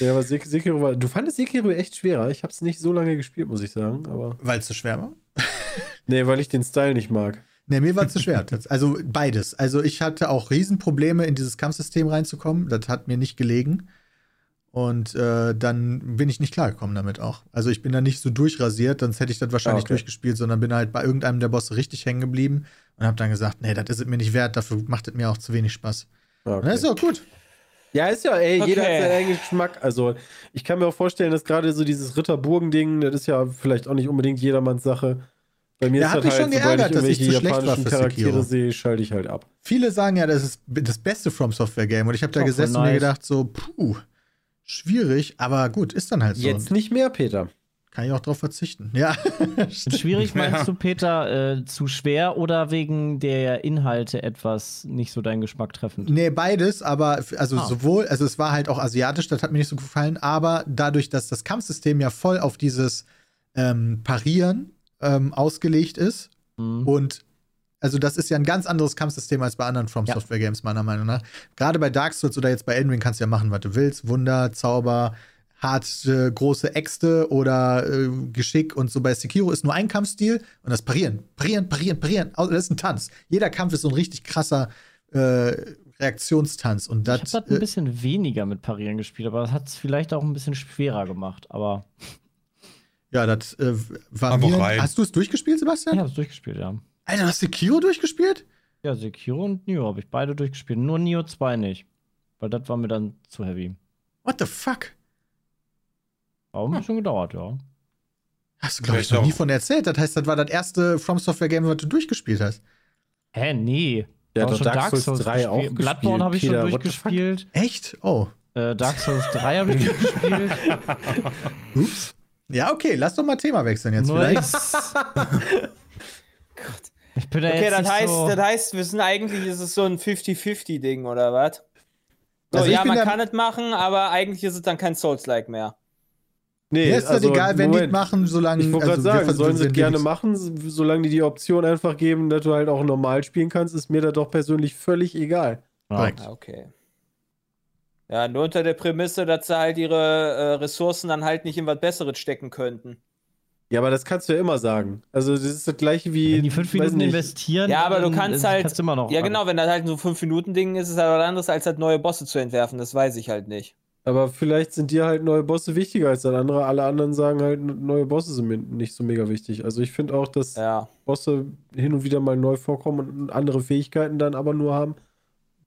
ja, aber Sek Sekiro war, du fandest Sekiro echt schwerer. Ich habe es nicht so lange gespielt, muss ich sagen. Aber Weil es zu schwer war. nee, weil ich den Style nicht mag. Ne, mir war es zu schwer. *laughs* Also beides. Also ich hatte auch Riesenprobleme, in dieses Kampfsystem reinzukommen. Das hat mir nicht gelegen. Und äh, dann bin ich nicht klargekommen damit auch. Also ich bin da nicht so durchrasiert, sonst hätte ich das wahrscheinlich Ah, okay. durchgespielt, sondern bin halt bei irgendeinem der Bosse richtig hängen geblieben und habe dann gesagt, nee, das ist es mir nicht wert, dafür macht es mir auch zu wenig Spaß. Das ist auch gut. Ja, ist ja, ey, jeder Okay. hat seinen eigenen Geschmack. Also, ich kann mir auch vorstellen, dass gerade so dieses Ritterburgen-Ding, das ist ja vielleicht auch nicht unbedingt jedermanns Sache. Bei mir Ja, ist hat das mich halt, schon geärgert, dass ich zu schlecht war für Charaktere sehe, schalte ich halt ab. Viele sagen ja, das ist das beste From Software Game und ich habe da gesessen und mir nice. gedacht so, puh, schwierig, aber gut, ist dann halt so. Jetzt nicht mehr, Peter. Kann ich auch drauf verzichten. Ja. *laughs* Schwierig meinst Ja. du, Peter, äh, zu schwer oder wegen der Inhalte etwas nicht so deinen Geschmack treffend? Nee, beides, aber also Ah. sowohl, also es war halt auch asiatisch, das hat mir nicht so gefallen, aber dadurch, dass das Kampfsystem ja voll auf dieses ähm, Parieren ähm, ausgelegt ist Mhm. und also das ist ja ein ganz anderes Kampfsystem als bei anderen From. Software Games, meiner Meinung nach. Gerade bei Dark Souls oder jetzt bei Elden Ring kannst du ja machen, was du willst. Wunder, Zauber, hart äh, große Äxte oder äh, Geschick und so. Bei Sekiro ist nur ein Kampfstil und das Parieren. Parieren, parieren, parieren. Au- Das ist ein Tanz. Jeder Kampf ist so ein richtig krasser äh, Reaktionstanz. Und Ich das. habe das ein äh, bisschen weniger mit Parieren gespielt, aber das hat es vielleicht auch ein bisschen schwerer gemacht. Aber ja, das äh, war Einfach mir. rein. Hast du es durchgespielt, Sebastian? ich habe es durchgespielt, ja. Alter, du hast Sekiro durchgespielt? Ja, Sekiro und Nioh habe ich beide durchgespielt. Nur Nioh 2 nicht. Weil das war mir dann zu heavy. What the fuck? Aber ein bisschen gedauert, ja. Hast du, glaube ich, noch nie von erzählt. Das heißt, das war das erste From Software Game, was du durchgespielt hast. Hä, nee. Der Hab hat schon doch Dark Souls 3 auch gespielt. Bloodborne habe ich schon Peter, durchgespielt. Echt? Oh. Äh, Dark Souls 3 habe ich *laughs* durchgespielt. Ups. Ja, okay, lass doch mal Thema wechseln jetzt vielleicht. *laughs* ich bin da Okay, jetzt das nicht heißt, so das heißt, wir sind eigentlich, ist es so ein 50-50-Ding, oder was? So, Also ich ja, man da- kann es machen, aber eigentlich ist es dann kein Souls-like mehr. Nee, Mir ist das egal, wenn die Moment. machen, solange. Ich wollte also gerade wir sagen, sollen sie es gerne nichts- machen, solange die die Option einfach geben, dass du halt auch normal spielen kannst, ist mir das doch persönlich völlig egal. Korrekt. Ah, okay. Ja, nur unter der Prämisse, dass sie halt ihre äh, Ressourcen dann halt nicht in was Besseres stecken könnten. Ja, aber das kannst du ja immer sagen. Also, das ist das gleiche wie. Wenn die fünf Minuten investieren, Ja, aber du dann, kannst halt- kannst immer noch. Ja, genau, wenn das halt so 5-Minuten-Ding ist, ist es halt was anderes, als halt neue Bosse zu entwerfen. Das weiß ich halt nicht. Aber vielleicht sind dir halt neue Bosse wichtiger als das andere. Alle anderen sagen halt, neue Bosse sind nicht so mega wichtig. Also, ich finde auch, dass Ja. Bosse hin und wieder mal neu vorkommen und andere Fähigkeiten dann aber nur haben,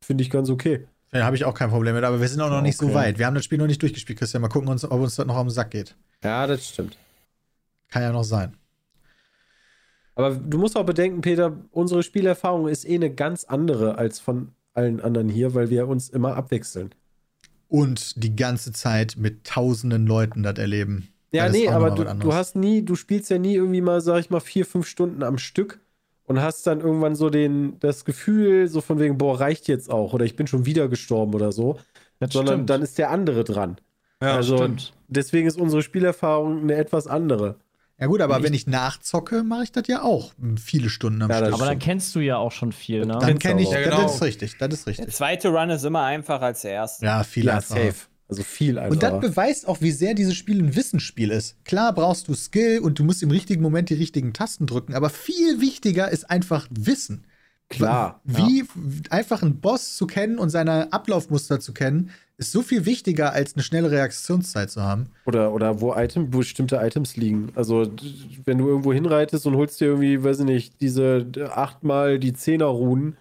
finde ich ganz okay. Da habe ich auch kein Problem mit, aber wir sind auch noch nicht so Okay. weit. Wir haben das Spiel noch nicht durchgespielt, Christian. Mal gucken, ob uns das noch den Sack geht. Ja, das stimmt. Kann ja noch sein. Aber du musst auch bedenken, Peter, unsere Spielerfahrung ist eh eine ganz andere als von allen anderen hier, weil wir uns immer abwechseln. Und die ganze Zeit mit tausenden Leuten das erleben. Ja, Das nee, aber du, du hast nie, du spielst ja nie irgendwie mal, sag ich mal, vier, fünf Stunden am Stück und hast dann irgendwann so den, das Gefühl, so von wegen, boah, reicht jetzt auch oder ich bin schon wieder gestorben oder so, Das sondern stimmt. dann ist der andere dran. Ja, also stimmt. deswegen ist unsere Spielerfahrung eine etwas andere. Ja, gut, aber wenn ich nachzocke, mache ich das ja auch viele Stunden am Ja, das Stück. aber dann kennst du ja auch schon viel, ne? Dann kenne ich, auch. Ja, das genau. ist richtig, das ist Der richtig. zweite Run ist immer einfacher als der erste. Ja, viel Ja, einfacher. safe. Also viel einfacher. Und das beweist auch, wie sehr dieses Spiel ein Wissensspiel ist. Klar brauchst du Skill und du musst im richtigen Moment die richtigen Tasten drücken, aber viel wichtiger ist einfach Wissen. Klar, Wie einfach einen Boss zu kennen und seine Ablaufmuster zu kennen, ist so viel wichtiger, als eine schnelle Reaktionszeit zu haben. Oder, oder wo Item, wo bestimmte Items liegen. Also, wenn du irgendwo hinreitest und holst dir irgendwie, weiß ich nicht, diese achtmal die Zehner-Runen,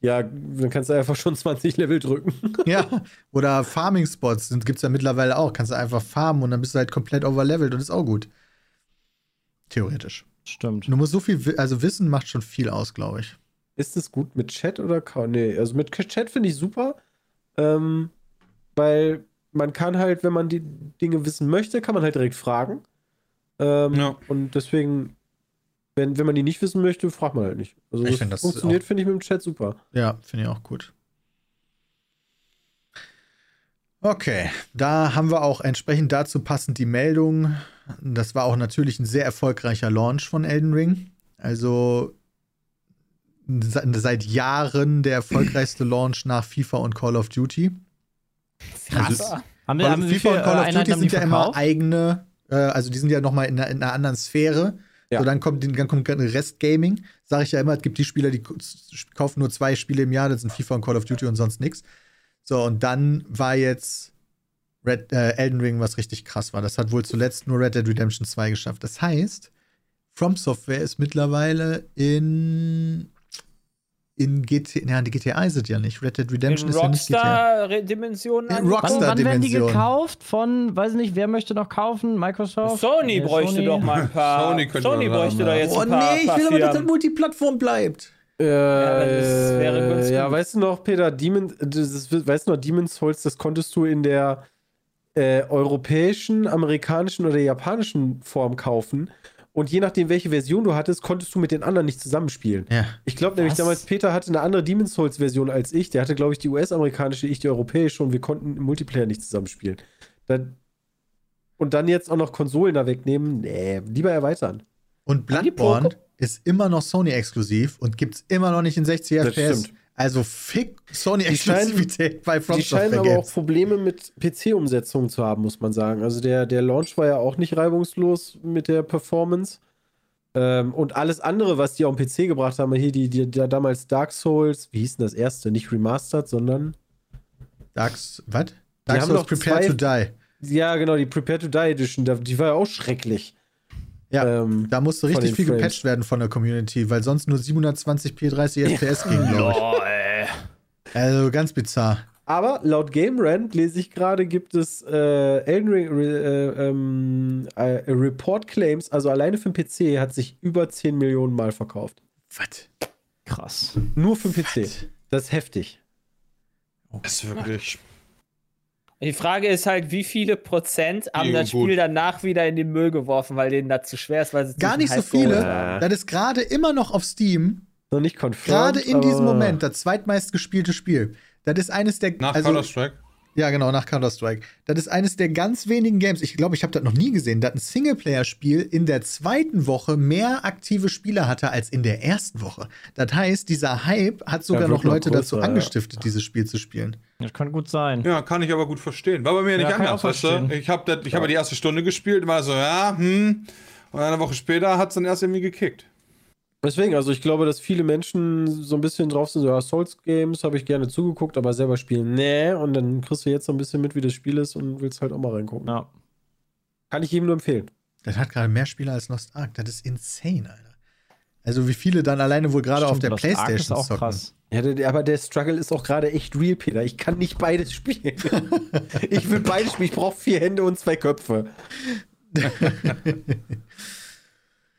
ja, dann kannst du einfach schon 20 Level drücken. *laughs* Ja. Oder Farming-Spots gibt es ja mittlerweile auch. Kannst du einfach farmen und dann bist du halt komplett overlevelt und ist auch gut. Theoretisch. Stimmt. Du musst so viel, also Wissen macht schon viel aus, glaube ich. Ist es gut mit Chat oder kaum? Nee, also mit Chat finde ich super. Ähm, weil man kann halt, wenn man die Dinge wissen möchte, kann man halt direkt fragen. Ähm, Ja. Und deswegen, wenn, wenn man die nicht wissen möchte, fragt man halt nicht. Also Ich das, find das funktioniert, finde ich, mit dem Chat super. Ja, finde ich auch gut. Okay, da haben wir auch entsprechend dazu passend die Meldung. Das war auch natürlich ein sehr erfolgreicher Launch von Elden Ring. Also se- seit Jahren der erfolgreichste *laughs* Launch nach FIFA und Call of Duty. Krass. Haben, Call, haben wie FIFA viele und Call of Einheiten Duty haben sind ja immer eigene, äh, also die sind ja nochmal in, einer- in einer anderen Sphäre. Ja. So, dann kommt, dann kommt ein Rest Gaming. Sage ich ja immer, es gibt die Spieler, die kaufen nur zwei Spiele im Jahr, das sind FIFA und Call of Duty und sonst nichts. So, und dann war jetzt Red, äh, Elden Ring, was richtig krass war. Das hat wohl zuletzt nur Red Dead Redemption 2 geschafft. Das heißt, From Software ist mittlerweile in in GTA, ja, die GTA ist es ja nicht. Red Dead Redemption In ist ja nicht GTA. Rockstar-Dimensionen. In? Rockstar- Wann, wann werden die Dimension. gekauft? Von, weiß nicht, wer möchte noch kaufen? Microsoft? Sony Äh, bräuchte Sony? doch mal ein paar. Sony könnte Sony bräuchte doch ja. jetzt Oh ein paar, nee, ich will aber, dass das. Multiplattform bleibt. Äh, das wäre ganz ja, gut. weißt du noch, Peter, Demon, das, ist- weißt du noch, Demon's Souls, das konntest du in der äh, europäischen, amerikanischen oder japanischen Form kaufen. Und je nachdem, welche Version du hattest, konntest du mit den anderen nicht zusammenspielen. Ja. Ich glaube nämlich damals, Peter hatte eine andere Demon's Souls-Version als ich. Der hatte, glaube ich, die US-amerikanische, ich die europäische und wir konnten im Multiplayer nicht zusammenspielen. Dann, und dann jetzt auch noch Konsolen da wegnehmen, nee, lieber erweitern. Und Bloodborne ist immer noch Sony-exklusiv und gibt's immer noch nicht in 60 Das FPS. stimmt. Also fick Sony-Exklusivität bei From Die scheinen aber auch. Probleme mit PC-Umsetzungen zu haben, muss man sagen. Also der, der Launch war ja auch nicht reibungslos mit der Performance. Ähm, und alles andere, was die auf den PC gebracht haben, hier die, die, die damals Dark Souls, wie hieß denn das erste? Nicht remastered, sondern. Was? Dark haben Souls noch Prepare zwei- to Die. Ja, genau, die Prepare to Die Edition, die war ja auch schrecklich. Ja, Ähm, da musste richtig viel Frames. gepatcht werden von der Community, weil sonst nur 720p 30 FPS ging, glaube ich. Oh, ey. Also ganz bizarr. Aber laut Game Rant lese ich gerade, gibt es äh, Elden Ring äh, ähm, äh, Report Claims, also alleine für den PC hat sich über 10 Millionen Mal verkauft. Was? Krass. Nur für den PC. Das ist heftig. Das ist wirklich. Die Frage ist halt, wie viele Prozent haben Ja, das gut. Spiel danach wieder in den Müll geworfen, weil denen das zu schwer ist, weil sie Gar nicht so viele. haben. Das ist gerade immer noch auf Steam, Noch nicht confirmed. gerade in diesem Moment, das zweitmeistgespielte Spiel. Das ist eines der. Nach also, Counter-Strike? Ja, genau, nach Counter-Strike. Das ist eines der ganz wenigen Games, ich glaube, ich habe das noch nie gesehen, dass ein Singleplayer-Spiel in der zweiten Woche mehr aktive Spieler hatte als in der ersten Woche. Das heißt, dieser Hype hat sogar wird noch Leute dazu größer, ja. angestiftet, dieses Spiel zu spielen. Das kann gut sein. Ja, kann ich aber gut verstehen. War bei mir nicht kann ich anders, weißt du? Ich habe hab ja die erste Stunde gespielt, war so, ja, hm. Und eine Woche später hat es dann erst irgendwie gekickt. Deswegen, also ich glaube, dass viele Menschen so ein bisschen drauf sind, so, ja, Souls-Games habe ich gerne zugeguckt, aber selber spielen, nee. Und dann kriegst du jetzt so ein bisschen mit, wie das Spiel ist und willst halt auch mal reingucken. Ja. Kann ich jedem nur empfehlen. Das hat gerade mehr Spieler als Lost Ark. Das ist insane, Alter. Also wie viele dann alleine wohl gerade auf der Lost Ark ist Playstation auch zocken. krass. Ja, aber der Struggle ist auch gerade echt real, Peter. Ich kann nicht beides spielen. *laughs* ich will beides spielen. Ich brauche vier Hände und zwei Köpfe. *laughs*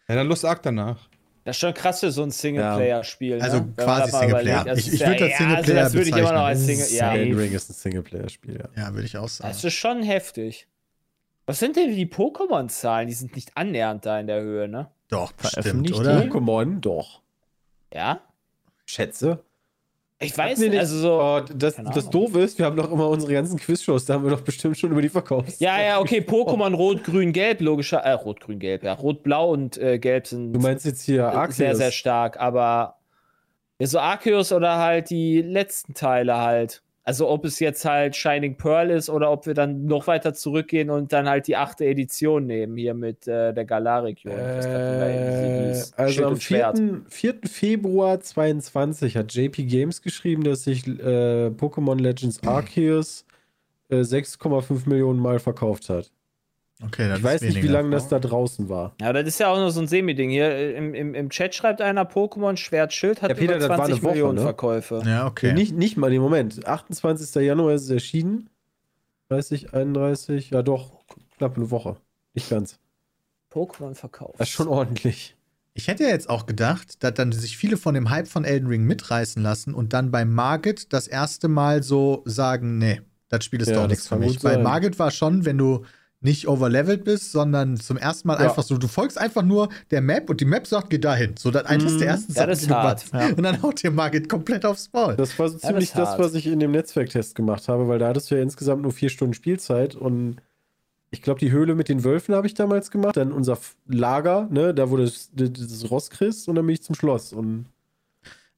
Ja, dann Lust Ark danach. Das ist schon krass für so ein Singleplayer-Spiel. Also ne? Quasi man das mal Singleplayer. überlegt. Ich- ich ja- würd das ja, Singleplayer Also das würde ich immer noch als bezeichnen. Single. Ja, Elden Ring ist ein Singleplayer-Spiel, ja. Ja, würde ich auch sagen. das ist schon heftig. Was sind denn die Pokémon-Zahlen? Die sind nicht annähernd da in der Höhe, ne? Doch, bestimmt, Veröffentlicht oder? die? Pokémon, doch. Ja? Schätze. Ich weiß nicht, also so. Oh, das, das. Doofe ist, wir haben doch immer unsere ganzen Quizshows, da haben wir doch bestimmt schon über die verkauft. Ja, ja, okay, *laughs* Pokémon Rot, Grün, Gelb, logischer. Äh, Rot, Grün, Gelb, ja. Rot, Blau und äh, Gelb sind Du meinst jetzt hier Arceus? sehr, sehr stark, aber ja, so Arceus oder halt die letzten Teile halt. Also ob es jetzt halt Shining Pearl ist oder ob wir dann noch weiter zurückgehen und dann halt die achte Edition nehmen, hier mit äh, der sie Äh, also am und Schwert. 4. 4. Februar 22 hat JP Games geschrieben, dass sich äh, Pokémon Legends Arceus äh, 6,5 Millionen Mal verkauft hat. Okay, das Ich weiß nicht, wie lange das da draußen war. Ja, das ist ja auch nur so ein Semi-Ding. Hier äh, im, im, im Chat schreibt einer, Pokémon Schwert Schild hat Ja, Peter, über das war 20 eine Woche, Millionen ne? Verkäufe. Ja, okay. Nicht, nicht mal den Moment. 28. Januar ist es erschienen. 30, 31, ja doch, knapp eine Woche. Nicht ganz. Pokémon verkauft. Das ist schon ordentlich. Ich hätte ja jetzt auch gedacht, dass dann sich viele von dem Hype von Elden Ring mitreißen lassen und dann beim Market das erste Mal so sagen, nee, das Spiel ist Ja, doch nichts für mich. Weil. Margit war schon, wenn du nicht overlevelt bist, sondern zum ersten Mal Ja. einfach so, du folgst einfach nur der Map und die Map sagt, geh dahin. So, das eines Mhm. der ersten Ja, das die du ist hart, machst. ja. Und dann haut dir Margit komplett aufs Maul. Das war so ziemlich das das, was ich in dem Netzwerktest gemacht habe, weil da hattest du ja insgesamt nur vier Stunden Spielzeit und ich glaube, die Höhle mit den Wölfen habe ich damals gemacht, dann unser Lager, ne, da du das, das, Ross kriegst und dann bin ich zum Schloss und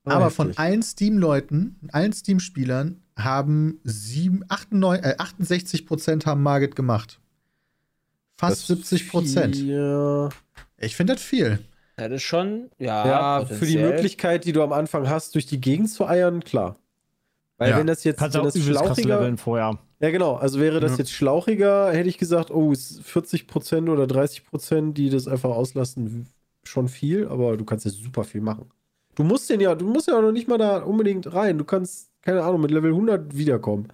Aber von heftig. allen Steam-Leuten, allen Steam-Spielern haben sieben, 98, äh, 68% haben Margit gemacht. Fast Das 70 Prozent. Ich finde das viel. Das ist schon, ja, ja für die. Möglichkeit, die du am Anfang hast, durch die Gegend zu eiern, klar. Weil Ja. wenn das jetzt Kannst wenn das schlauchiger, leveln vorher. Ja, genau. Also wäre das Ja. jetzt schlauchiger, hätte ich gesagt, oh, ist 40% oder 30%, die das einfach auslassen, schon viel, aber du kannst ja super viel machen. Du musst den ja, du musst ja auch noch nicht mal da unbedingt rein. Du kannst, keine Ahnung, mit Level 100 wiederkommen.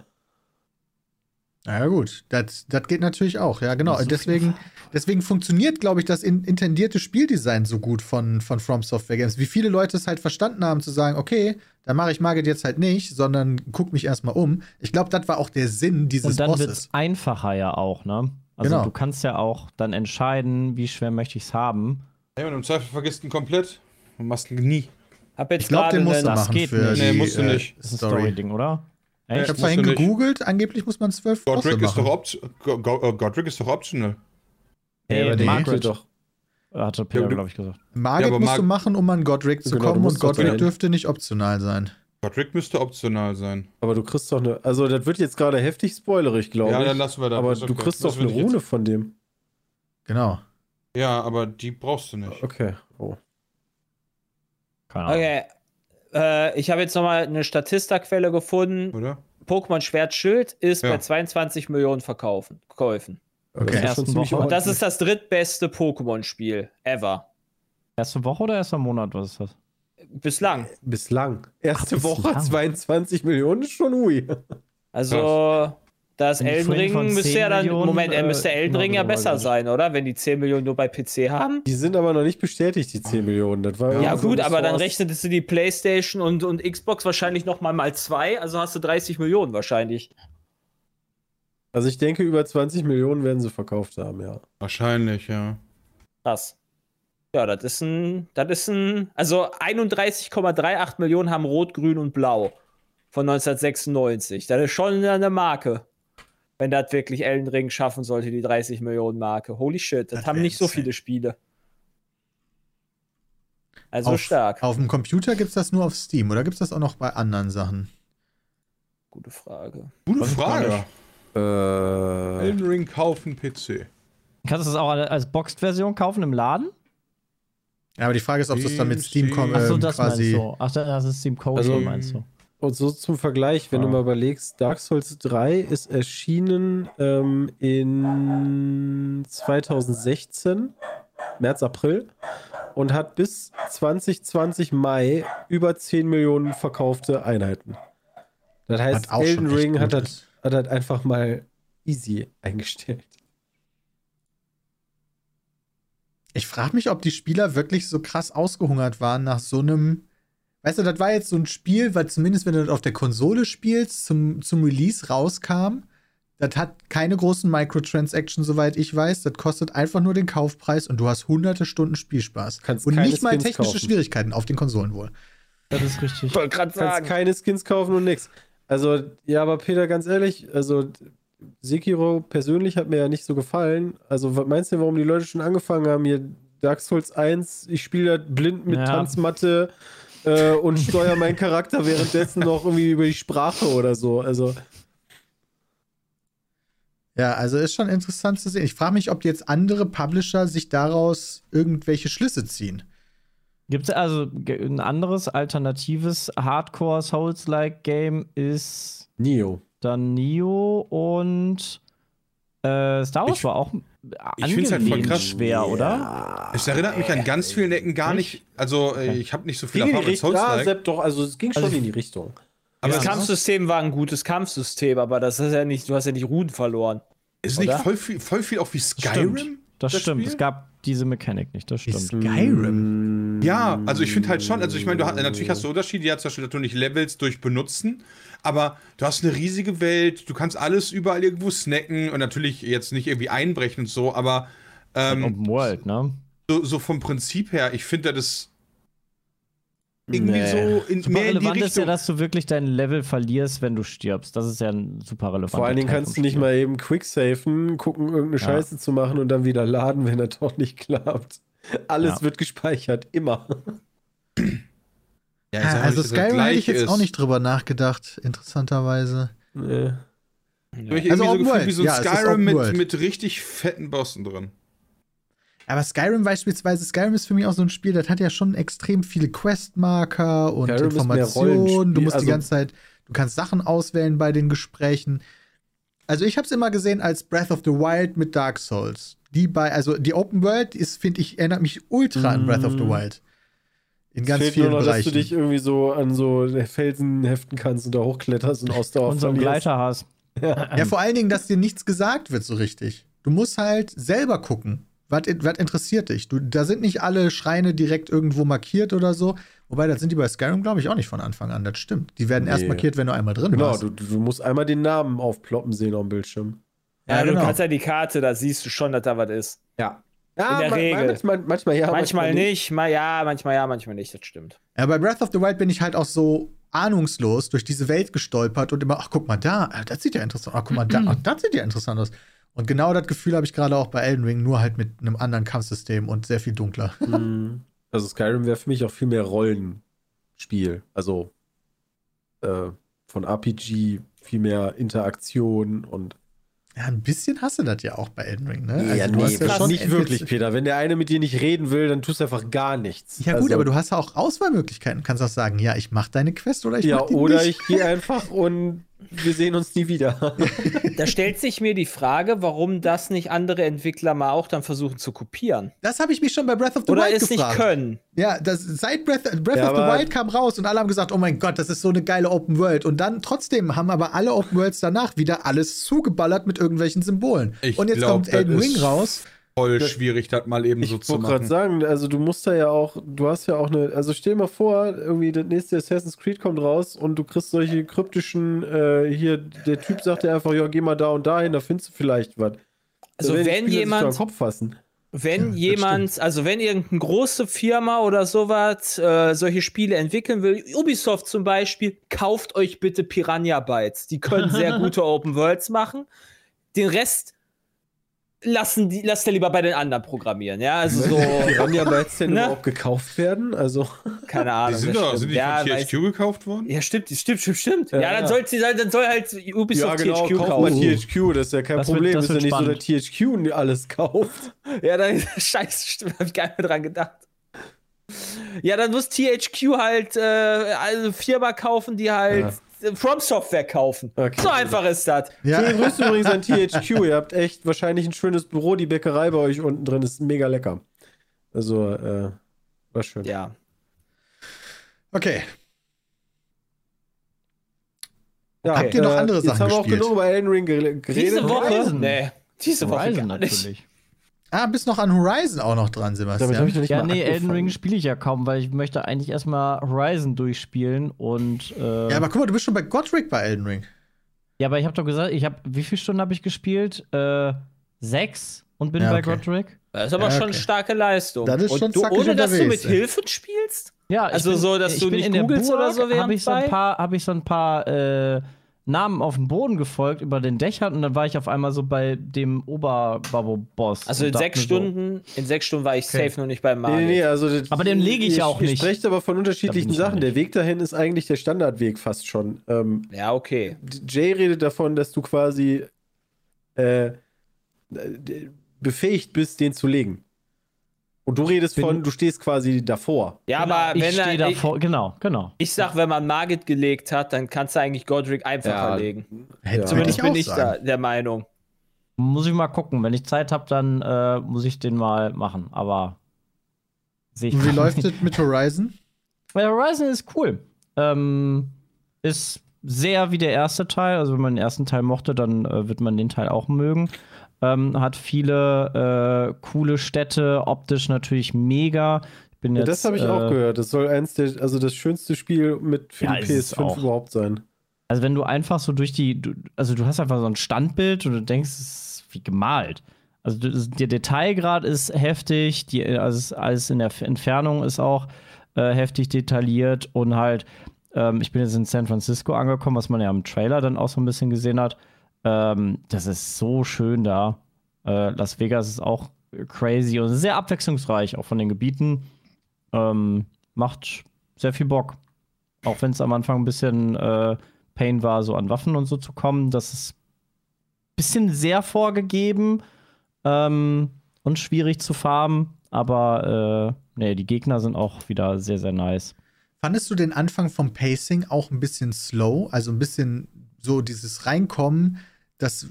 Na ja, gut. Das, das geht natürlich auch. Ja, genau. Deswegen, deswegen funktioniert, glaube ich, das in, intendierte Spieldesign so gut von, von From Software Games. Wie viele Leute es halt verstanden haben, zu sagen, okay, dann mache ich Margit jetzt halt nicht, sondern guck mich erstmal um. Ich glaube, das war auch der Sinn dieses Und dann wird es einfacher ja auch, ne? Also Genau. du kannst ja auch dann entscheiden, wie schwer möchte ich es haben. Ja, und im Zweifel vergisst ihn komplett und machst ihn nie. Hab jetzt Ich glaube, den musst du machen geht für nicht. die Nee, musst du äh, nicht. Das ist ein Story. Story-Ding, oder? Ich Echt? habe vorhin nicht. gegoogelt, angeblich muss man zwölf Godric ist, machen. doch opt äh, Godric ist doch optional. Aber die- Margaret doch. hatte Peter, Ja, glaube ich, gesagt. Margit Ja, musst Mar- du machen, um an Godric zu Genau, kommen und Godric dürfte nicht optional sein. Godric müsste optional sein. Aber du kriegst doch eine. Also, das wird jetzt gerade heftig spoilerig, glaube Ja, ich. dann lassen wir das. aber du okay. kriegst doch eine Rune von dem. Genau. Ja, aber die brauchst du nicht. Okay. Oh. Keine Ahnung. Okay. Äh, ich habe jetzt nochmal eine Statista-Quelle gefunden. Oder? Pokémon Schwert Schild ist Ja. bei 22 Millionen Verkaufen, Käufen. Okay. Das ist Woche. Und das ist das drittbeste Pokémon-Spiel ever. Erste Woche oder erster Monat, was ist das? Bislang. Bislang. Erste Ach, Woche bislang. 22 Millionen ist schon ui. Also, das Elden Ring müsste 10 ja dann, Millionen, Moment, er äh, müsste Elden genau Ring ja darüber besser geredet. sein, oder? Wenn die 10 Millionen nur bei PC haben. Die sind aber noch nicht bestätigt, die 10 Millionen. Das war Ja, so gut, aber dann rechnetest du die PlayStation und, und Xbox wahrscheinlich nochmal mal zwei, also hast du 30 Millionen wahrscheinlich. Also ich denke, über 20 Millionen werden sie verkauft haben, ja. Wahrscheinlich, ja. Krass. Ja, das ist ein, das ist ein, also 31,38 Millionen haben Rot, Grün und Blau von 1996. Das ist schon eine Marke. Wenn das wirklich Elden Ring schaffen sollte, die 30 Millionen Marke. Holy shit, das, Das haben nicht so viele Spiele. Also auf, stark. Auf dem Computer gibt es das nur auf Steam oder gibt es das auch noch bei anderen Sachen? Gute Frage. Gute gar Frage. Äh, Elden Ring kaufen PC. Kannst du es auch als Boxed-Version kaufen im Laden? Ja, aber die Frage ist, ob das dann mit Steam, Steam. kommt. Achso, ähm, das quasi. meinst du. Ach, das ist Steam Code, Also- meinst du. Und so zum Vergleich, wenn Ah. du mal überlegst, Dark Souls 3 ist erschienen ähm, in 2016, März, April, und hat bis 2020 Mai über 10 Millionen verkaufte Einheiten. Das heißt, Elden Ring hat das, hat das einfach mal easy eingestellt. Ich frage mich, ob die Spieler wirklich so krass ausgehungert waren nach so einem. Weißt du, das war jetzt so ein Spiel, weil zumindest wenn du das auf der Konsole spielst, zum, zum Release rauskam. Das hat keine großen Microtransactions, soweit ich weiß. Das kostet einfach nur den Kaufpreis und du hast hunderte Stunden Spielspaß. Kannst und nicht mal Skins technische kaufen. Schwierigkeiten auf den Konsolen wohl. Das ist richtig. wollte gerade kannst keine Skins kaufen und nix. Also, ja, aber Peter, ganz ehrlich, also Sekiro persönlich hat mir ja nicht so gefallen. Also, was meinst du, warum die Leute schon angefangen haben, hier Dark Souls 1, ich spiele das blind mit Ja. Tanzmatte äh, und steuere meinen Charakter währenddessen noch irgendwie über die Sprache oder so. Also, Ja, also ist schon interessant zu sehen. Ich frage mich, ob jetzt andere Publisher sich daraus irgendwelche Schlüsse ziehen. Gibt es also ein anderes alternatives Hardcore-Souls-like-Game ist Nio. dann Nio und äh, Star Wars Ich- war auch ich find's halt voll krass. schwer, oder? Es erinnert mich an ganz vielen Ecken gar nicht. Also, äh, ich habe nicht so viel Ging Erfahrung mit Richtung. Ja. Sepp, doch, also es ging schon Also- in die Richtung. Aber das es Kampfsystem war ein gutes Kampfsystem, aber das ist ja nicht, du hast ja nicht Ruhen verloren. ist nicht oder? voll viel, voll viel auch wie Stimmt. Skyrim? Das, stimmt. Spiel? Es gab diese Mechanik nicht, das stimmt. Skyrim. Ja, also ich finde halt schon, also ich meine, du hast, natürlich hast du Unterschiede, ja, zum Beispiel, nicht levelst durch Benutzen, aber du hast eine riesige Welt, du kannst alles überall irgendwo snacken und natürlich jetzt nicht irgendwie einbrechen und so, aber ähm, Open World, ne? so, so vom Prinzip her, ich finde das irgendwie Nee. so in Super mehr in die relevant ist ja, Richtung. dass du wirklich dein Level verlierst, wenn du stirbst. Das ist ja ein super relevant. Vor allen Dingen kannst du nicht mal eben quicksafen, gucken, irgendeine Ja. Scheiße zu machen und dann wieder laden, wenn das doch nicht *laughs* klappt. *laughs* Alles Ja. wird gespeichert, immer. Ja, ich sag also Skyrim hätte ich jetzt ist. auch nicht drüber nachgedacht, interessanterweise. Nee. Ich hab irgendwie Also so Gefühl World. wie so ein Ja, es ist Skyrim mit, mit richtig fetten Bossen drin. Aber Skyrim beispielsweise, Skyrim ist für mich auch so ein Spiel, das hat ja schon extrem viele Questmarker und Skyrim Informationen. Du musst also- die ganze Zeit, du kannst Sachen auswählen bei den Gesprächen. Also ich habe es immer gesehen als Breath of the Wild mit Dark Souls. Die bei, also die Open World ist, finde ich, erinnert mich ultra an Breath of the Mm. Wild. In Es ganz fehlt vielen nur noch, Bereichen. dass du dich irgendwie so an so Felsen heften kannst und da hochkletterst und Ausdauer Und so einen. Gleiter hast. Ja, vor allen Dingen, dass dir nichts gesagt wird so richtig. Du musst halt selber gucken. Was, was interessiert dich? Du, da sind nicht alle Schreine direkt irgendwo markiert oder so. Wobei, das sind die bei Skyrim, glaube ich, auch nicht von Anfang an. Das stimmt. Die werden erst Nee. markiert, wenn du einmal drin Genau, warst. du, du musst einmal den Namen aufploppen sehen auf dem Bildschirm. Ja, Ja, du genau. kannst ja die Karte, da siehst du schon, dass da was ist. Ja. Ja, der ma- Regel. Manchmal, manchmal ja. manchmal nicht, mal ja, manchmal ja, manchmal nicht, das stimmt. Ja, bei Breath of the Wild bin ich halt auch so ahnungslos durch diese Welt gestolpert und immer, ach, guck mal da, ah, das sieht ja interessant aus. Ach, guck mal da, ach, das sieht ja interessant aus. Und genau das Gefühl habe ich gerade auch bei Elden Ring, nur halt mit einem anderen Kampfsystem und sehr viel dunkler. *laughs* Mhm. Also Skyrim wäre für mich auch viel mehr Rollenspiel. Also äh, von RPG viel mehr Interaktion und Ja, ein bisschen hast du das ja auch bei Elden Ring, ne? ja, du nee, hast ja schon nicht wirklich, Peter. Wenn der eine mit dir nicht reden will, dann tust du einfach gar nichts. Ja, gut, Also, aber du hast ja auch Auswahlmöglichkeiten. Du kannst auch sagen, ja, ich mache deine Quest oder ich Ja, mach die oder nicht. ich gehe einfach *laughs* und wir sehen uns nie wieder. *laughs* Da stellt sich mir die Frage, warum das nicht andere Entwickler mal auch dann versuchen zu kopieren. Das habe ich mich schon bei Breath of the Oder Wild es nicht gefragt. können. Ja, das, seit Breath, Breath Ja, of the Wild kam raus und alle haben gesagt, oh mein Gott, das ist so eine geile Open World. Und dann trotzdem haben aber alle Open Worlds danach wieder alles zugeballert mit irgendwelchen Symbolen. Ich und jetzt glaub, kommt Elden das Ring ist raus. Voll schwierig, das mal eben Ich so zu wollte gerade machen. sagen, also du musst da ja auch, du hast ja auch eine, also stell dir mal vor, irgendwie das nächste Assassin's Creed kommt raus und du kriegst solche kryptischen, äh, hier, der Typ sagt dir einfach, ja, geh mal da und dahin, da findest du vielleicht was. Also Da wenn sich jemand- Kopf fassen. Wenn das jemand, also wenn irgendeine große Firma oder sowas äh, solche Spiele entwickeln will, Ubisoft zum Beispiel, kauft euch bitte Piranha Bytes. Die können sehr *laughs* gute Open Worlds machen. Den Rest lassen die, lasst ihr lieber bei den anderen programmieren. Ja, also so, Piranha Bytes denn Ne? überhaupt gekauft werden? Also, keine Die Ahnung. sind, das doch, stimmt. sind die ja, von weiß- THQ gekauft worden? ja, stimmt, stimmt, stimmt, stimmt. Ja, Ja, dann, ja. Soll, sie- dann soll halt Ubisoft THQ kauf mal kaufen. THQ, das ist ja kein Das wird- Problem. das ist ja wird nicht so, spannend. dass THQ alles kauft. Ja, dann *laughs* scheiße, stimmt, hab ich gar nicht mehr dran gedacht. Ja, dann muss THQ halt äh, eine Firma kaufen, die halt äh, From Software kaufen. Okay. So einfach ist das. Ja, Schöne Grüße *laughs* übrigens an THQ. Ihr habt echt wahrscheinlich ein schönes Büro. Die Bäckerei bei euch unten drin ist mega lecker. Also, äh, war schön. Ja. okay. Ja, Habt ihr noch andere jetzt Sachen haben wir auch gespielt? genug über Elden Ring gere- geredet. Diese Woche? Nee, diese Woche Horizon gar nicht. natürlich. Ah, bist noch an Horizon auch noch dran, Damit habe Sebastian. ich noch nicht Ja, mal nee, Elden. Ring spiele ich ja kaum, weil ich möchte eigentlich erstmal Horizon durchspielen und äh, Ja, aber guck mal, du bist schon bei Godric bei Elden Ring. Ja, aber ich habe doch gesagt, ich habe, wie viele Stunden habe ich gespielt? Äh, sechs und bin Ja, bei okay. Godric. Das ist aber Ja, schon okay. eine starke Leistung. Das ist Und schon du, ohne dass du mit ey. Hilfen spielst? Ja, ich Also so, dass ich du bin nicht in der googelst oder so während habe ich so ein bei? paar, habe ich so ein paar äh, Namen auf dem Boden gefolgt über den Dächern und dann war ich auf einmal so bei dem Oberbabo-Boss. Also in sechs mir so, Stunden, in sechs Stunden war ich Okay. safe noch nicht beim Nee, Mario. nee, nee, also das, Aber den lege ich ihr- auch Ihr nicht. sprecht aber von unterschiedlichen Sachen. Der. Weg dahin ist eigentlich der Standardweg fast schon. Ähm, Ja, okay. Jay redet davon, dass du quasi äh, befähigt bist, den zu legen. Und du redest Bin- von, du stehst quasi davor. Ja, Genau, aber ich wenn stehe er, ich, davor, genau, genau. ich sag, wenn man Margit gelegt hat, dann kannst du eigentlich Godric einfacher Ja. legen. Hätte Ja. Zumindest ich bin ich da der Meinung. Muss ich mal gucken. Wenn ich Zeit habe, dann äh, muss ich den mal machen. Aber sehe ich wie läuft es mit Horizon? Weil Horizon ist cool. Ähm, ist sehr wie der erste Teil. Also, wenn man den ersten Teil mochte, dann äh, wird man den Teil auch mögen. Ähm, hat viele äh, coole Städte, optisch natürlich mega. Bin Ja, jetzt, das habe ich äh, auch gehört. Das soll eins der, also das schönste Spiel mit für Ja, die ist es PS5 auch. überhaupt sein. Also wenn du einfach so durch die, du, also du hast einfach so ein Standbild und du denkst, es ist wie gemalt. Also der Detailgrad ist heftig, die, also es- alles in der Entfernung ist auch äh, heftig detailliert und halt, ähm, ich bin jetzt in San Francisco angekommen, was man ja im Trailer dann auch so ein bisschen gesehen hat. Ähm, das ist so schön da. Äh, Las Vegas ist auch crazy und sehr abwechslungsreich, auch von den Gebieten. Ähm, macht sehr viel Bock. Auch wenn es am Anfang ein bisschen äh, Pain war, so an Waffen und so zu kommen. Das ist ein bisschen sehr vorgegeben ähm, und schwierig zu farmen. Aber äh, nee, die Gegner sind auch wieder sehr, sehr nice. Fandest du den Anfang vom Pacing auch ein bisschen slow? Also ein bisschen so dieses Reinkommen, das.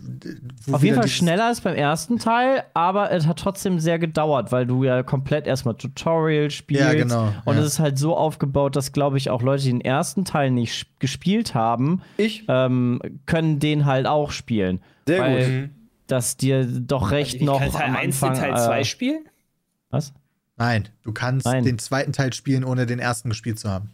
wo Auf jeden Fall schneller als beim ersten Teil, aber es hat trotzdem sehr gedauert, weil du ja komplett erstmal Tutorial spielst. Ja, genau, Und ja. es ist halt so aufgebaut, dass, glaube ich, auch Leute, die den ersten Teil nicht gespielt haben, Ich? ähm, können den halt auch spielen. Sehr weil gut. das dir doch recht Ich noch kann Teil am 1 den Anfang. Teil 2 äh, spielen? was? Nein, du kannst Nein. den zweiten Teil spielen, ohne den ersten gespielt zu haben.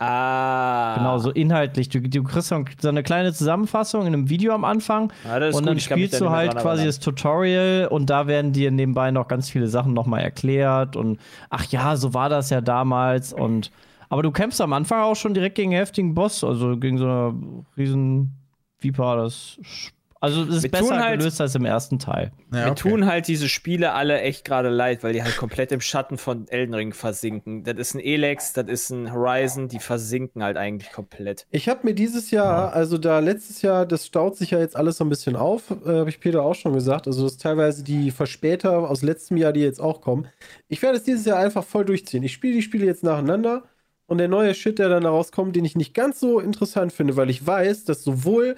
Ah. Genau, so inhaltlich. Du, du kriegst so eine kleine Zusammenfassung in einem Video am Anfang Ja, ist und gut, dann spielst da du halt quasi das Tutorial und da werden dir nebenbei noch ganz viele Sachen nochmal erklärt und ach ja, so war das ja damals und aber du kämpfst am Anfang auch schon direkt gegen einen heftigen Boss, also gegen so eine riesen Viper, das also es ist Wir besser halt- gelöst als im ersten Teil. Ja, Mir okay. tun halt diese Spiele alle echt gerade leid, weil die halt komplett im Schatten von Elden Ring versinken. Das ist ein Elex, das ist ein Horizon, die versinken halt eigentlich komplett. Ich habe mir dieses Jahr, also da letztes Jahr, das staut sich ja jetzt alles so ein bisschen auf, äh, habe ich Peter auch schon gesagt. Also das ist teilweise die Verspäter aus letztem Jahr, die jetzt auch kommen. Ich werde es dieses Jahr einfach voll durchziehen. Ich spiele die Spiele jetzt nacheinander und der neue Shit, der dann daraus kommt, den ich nicht ganz so interessant finde, weil ich weiß, dass sowohl